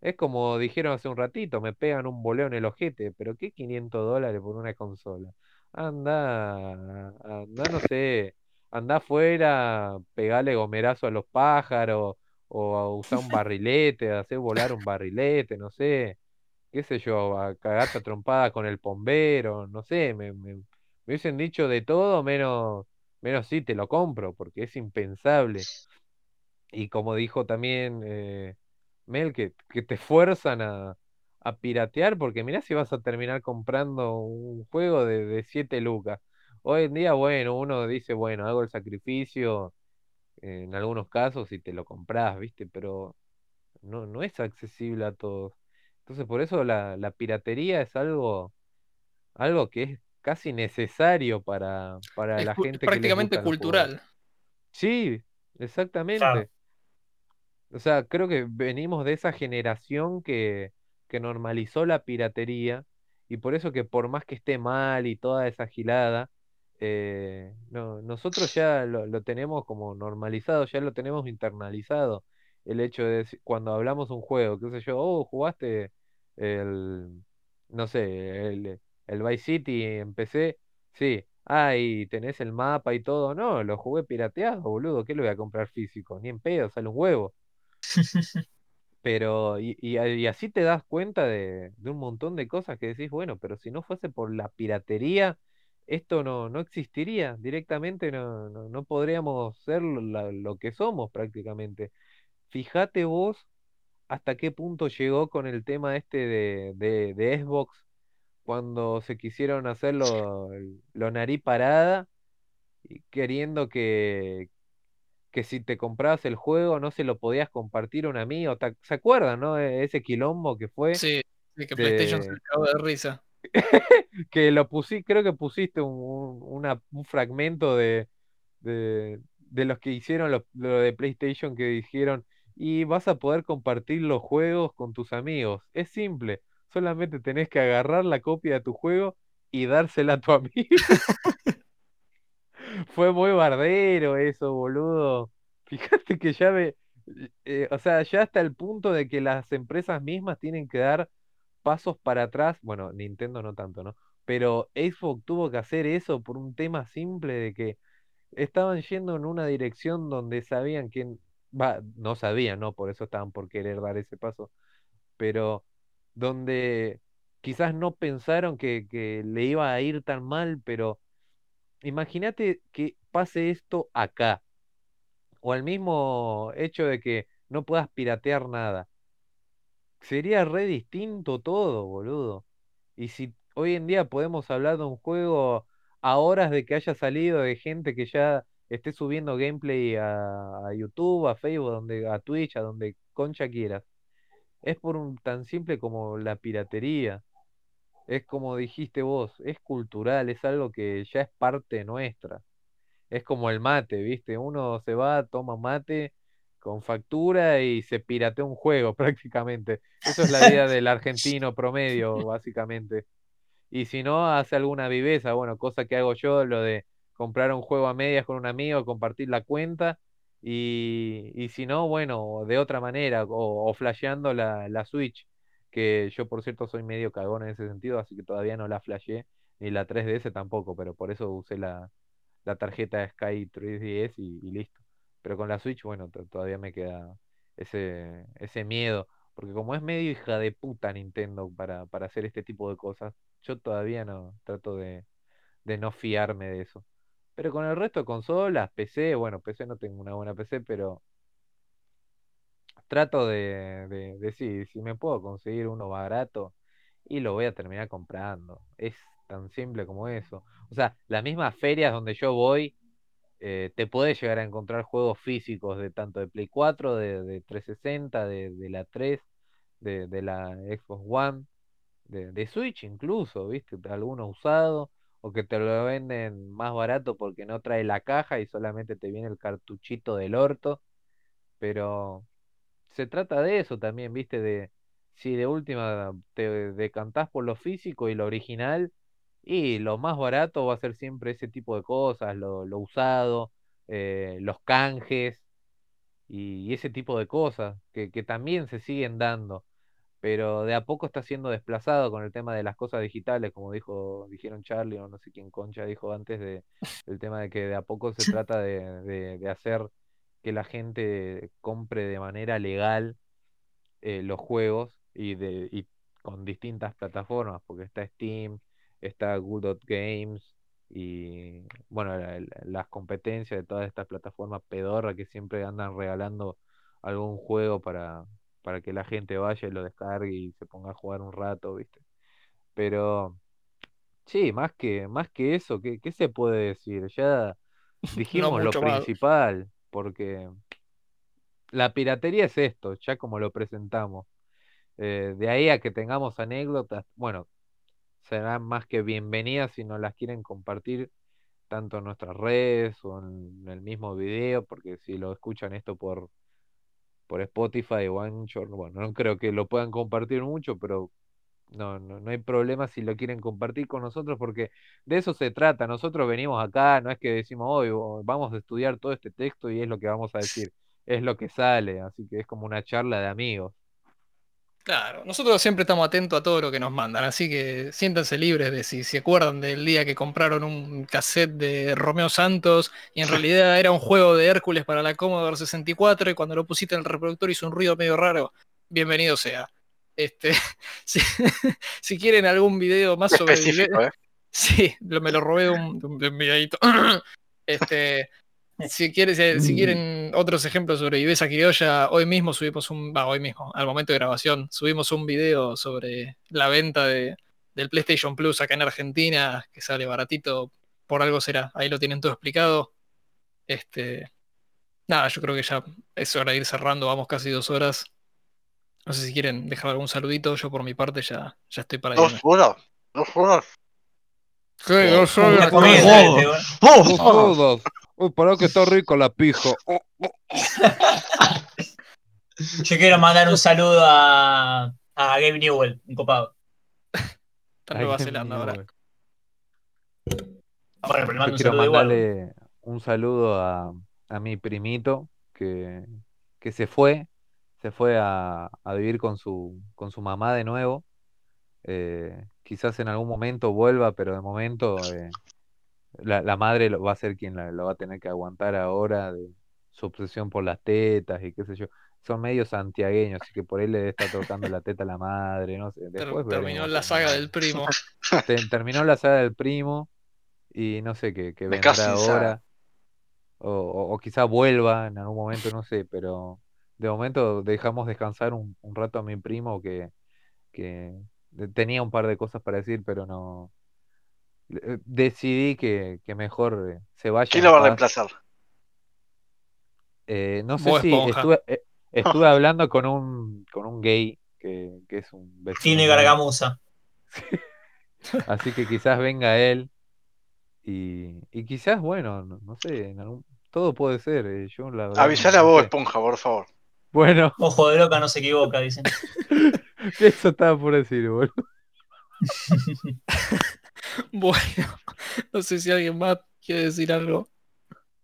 Es como dijeron hace un ratito, me pegan un boleo en el ojete, pero ¿qué 500 dólares por una consola? Anda, anda, no sé, anda afuera, pegale gomerazo a los pájaros, o a usar un barrilete, hacer volar un barrilete, no sé, qué sé yo, a cagarte a trompada con el bombero, no sé, me, me, me hubiesen dicho de todo, menos, menos sí, te lo compro, porque es impensable. Y como dijo también eh, Mel, que, que te fuerzan a, a piratear, porque mirá si vas a terminar comprando un juego de, de 7 lucas. Hoy en día, bueno, uno dice, bueno, hago el sacrificio eh, en algunos casos y te lo compras, ¿viste? Pero no, no es accesible a todos. Entonces, por eso la, la piratería es algo, algo que es casi necesario para, para Es, la gente que prácticamente los juegos. cultural. Sí, Claro. O sea, creo que venimos de esa generación que, que normalizó la piratería y por eso que por más que esté mal y toda esa gilada, eh, no, nosotros ya lo, lo tenemos como normalizado, ya lo tenemos internalizado. El hecho de cuando hablamos un juego, qué sé yo, oh, jugaste el, no sé, el, el Vice City en PC, sí, ah, y tenés el mapa y todo, no, lo jugué pirateado, boludo, ¿qué lo voy a comprar físico? Ni en pedo, sale un huevo. Pero, y, así te das cuenta de, un montón de cosas que decís, bueno, pero si no fuese por la piratería, esto no, no existiría. Directamente no, no, podríamos ser lo que somos prácticamente. Fíjate vos hasta qué punto llegó con el tema este de, de, Xbox cuando se quisieron hacer lo, lo nariz parada queriendo que, que si te comprabas el juego no se lo podías compartir a un amigo. ¿te ac- ¿Se acuerdan, no? E- Ese quilombo que fue Sí, sí, que PlayStation se de acabó de risa. que lo pusí, creo que pusiste un, un- una- un fragmento de, de, de los que hicieron lo, lo de PlayStation que dijeron, y vas a poder compartir los juegos con tus amigos. Es simple, solamente tenés que agarrar la copia de tu juego y dársela a tu amigo. Fue muy bardero eso, boludo. Fíjate que ya ve, eh, o sea, ya hasta el punto de que las empresas mismas tienen que dar pasos para atrás. Bueno, Nintendo no tanto, ¿no? Pero Xbox tuvo que hacer eso por un tema simple de que estaban yendo en una dirección donde sabían que, va, no sabían, ¿no? Por eso estaban por querer dar ese paso, pero donde quizás no pensaron que, que le iba a ir tan mal, pero imagínate que pase esto acá, o al mismo hecho de que no puedas piratear nada. Sería re distinto todo, boludo. Y si hoy en día podemos hablar de un juego a horas de que haya salido de gente que ya esté subiendo gameplay a, a YouTube, a Facebook, donde, a Twitch, a donde concha quieras, es por un tan simple como la piratería. Es como dijiste vos, es cultural, es algo que ya es parte nuestra. es como el mate, ¿viste? Uno se va, toma mate con factura y se piratea un juego prácticamente. Eso es la vida del argentino promedio, básicamente. Y si no, hace alguna viveza, bueno, cosa que hago yo, lo de comprar un juego a medias con un amigo, compartir la cuenta. Y, y si no, bueno, de otra manera, o, o flasheando la, la Switch, que yo por cierto soy medio cagón en ese sentido, así que todavía no la flasheé, ni la 3DS tampoco, pero por eso usé la, la tarjeta Sky 3DS y, y listo. Pero con la Switch, bueno, to- todavía me queda ese, ese miedo, porque como es medio hija de puta Nintendo para, para hacer este tipo de cosas, yo todavía no trato de, de no fiarme de eso. Pero con el resto de consolas, PC, bueno, PC no tengo una buena PC, pero trato de, de, de sí, si me puedo conseguir uno barato y lo voy a terminar comprando. Es tan simple como eso. O sea, las mismas ferias donde yo voy, eh, te podés llegar a encontrar juegos físicos de tanto de Play 4, de, de 360, de, la 3, de, de la Xbox One, de Switch incluso, ¿viste? Alguno usado, o que te lo venden más barato porque no trae la caja y solamente te viene el cartuchito del orto, pero se trata de eso también, ¿viste? De si de última te decantás por lo físico y lo original, y lo más barato va a ser siempre ese tipo de cosas, lo, lo usado, eh, los canjes y, y ese tipo de cosas que, que también se siguen dando, pero de a poco está siendo desplazado con el tema de las cosas digitales, como dijo, dijeron Charlie o no sé quién Concha dijo antes de, del tema de que de a poco se trata de, de de hacer que la gente compre de manera legal eh, los juegos y, de, y con distintas plataformas, porque está Steam, está Good Games y bueno, la- la- las competencias de todas estas plataformas pedorra que siempre andan regalando algún juego para, para que la gente vaya y lo descargue y se ponga a jugar un rato, ¿viste? Pero sí, más que, más que eso, ¿qué, qué se puede decir? Ya No dijimos lo más. principal, porque la piratería es esto, ya como lo presentamos. Eh, de ahí a que tengamos anécdotas, bueno, serán más que bienvenidas si nos las quieren compartir tanto en nuestras redes o en el mismo video, porque si lo escuchan esto por, por Spotify o Anchor, bueno, no creo que lo puedan compartir mucho, pero no, no, no hay problema si lo quieren compartir con nosotros, porque de eso se trata. Nosotros venimos acá, no es que decimos hoy vamos a estudiar todo este texto y es lo que vamos a decir, es lo que sale, así que es como una charla de amigos. Claro, nosotros siempre estamos atentos a todo lo que nos mandan, así que siéntanse libres de si se acuerdan del día que compraron un cassette de Romeo Santos y en realidad era un juego de Hércules para la Commodore 64 y cuando lo pusiste en el reproductor hizo un ruido medio raro. Bienvenido sea. Este, si, si quieren algún video más sobre Específico, ¿eh? Sí, lo- me lo robé de un, de un- de un videíto. Este, si, quieren, si, si Mm. quieren otros ejemplos sobre Viveza Criolla, hoy mismo subimos un, va, hoy mismo, al momento de grabación, subimos un video sobre la venta de, del PlayStation Plus acá en Argentina, que sale baratito, por algo será. Ahí lo tienen todo explicado. Este, nada, yo creo que ya es hora de ir cerrando, vamos casi dos horas. No sé si quieren dejar algún saludito, yo por mi parte ya, ya estoy para. Dos horas. Dos horas. ¿Qué? Dos Una horas. ¡Oh! Dos todos. Uy, pará que está rico la pija. Oh, oh. Yo quiero mandar un saludo a, a Gabe Newell, un copado. Está en Nueva Zelanda ahora. güey. Bueno, pero mando un quiero saludo igual. mandarle un saludo a, a mi primito que, que se fue, se fue a, a vivir con su, con su mamá de nuevo. Eh, quizás en algún momento vuelva, pero de momento eh, la, la madre lo- va a ser quien la- lo va a tener que aguantar ahora de su obsesión por las tetas y qué sé yo. Son medio santiagueños, así que por ahí le debe estar tocando la teta a la madre, no sé. Ter- terminó veremos la saga del primo. Te- terminó la saga del primo y no sé qué, qué vendrá ahora. O, o, o quizá vuelva en algún momento, no sé, pero de momento dejamos descansar un, un rato a mi primo que, que tenía un par de cosas para decir, pero no. eh, Decidí que, que mejor eh, se vaya ¿Quién lo va a reemplazar? Eh, no sé si estuve, eh, estuve hablando con un, con un gay que, que es un vecino Tiene gargamusa. Así que quizás venga él Y, y quizás, bueno, no, no sé, en algún- todo puede ser. eh, Yo la verdad Avisale no a vos. Esponja, por favor. Bueno, Ojo de loca no se equivoca, dicen. eso estaba por decir, boludo. Bueno, no sé si alguien más quiere decir algo.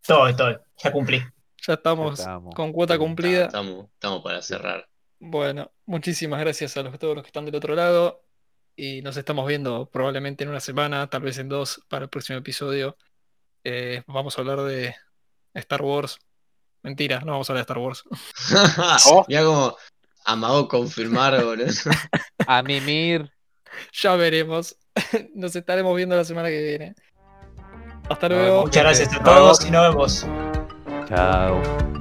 Todo, estoy. Ya cumplí. Ya estamos estamos. con cuota cumplida. Estamos, estamos para cerrar. Bueno, muchísimas gracias a los, todos los que están del otro lado. Y nos estamos viendo probablemente en una semana, tal vez en dos, para el próximo episodio. Eh, vamos a hablar de Star Wars. Mentira, no vamos a hablar de Star Wars. Oh. Mira como amagó confirmar, boludo. A mimir. Ya veremos. Nos estaremos viendo la semana que viene. Hasta luego. Muchas gracias a todos y nos vemos. Chao.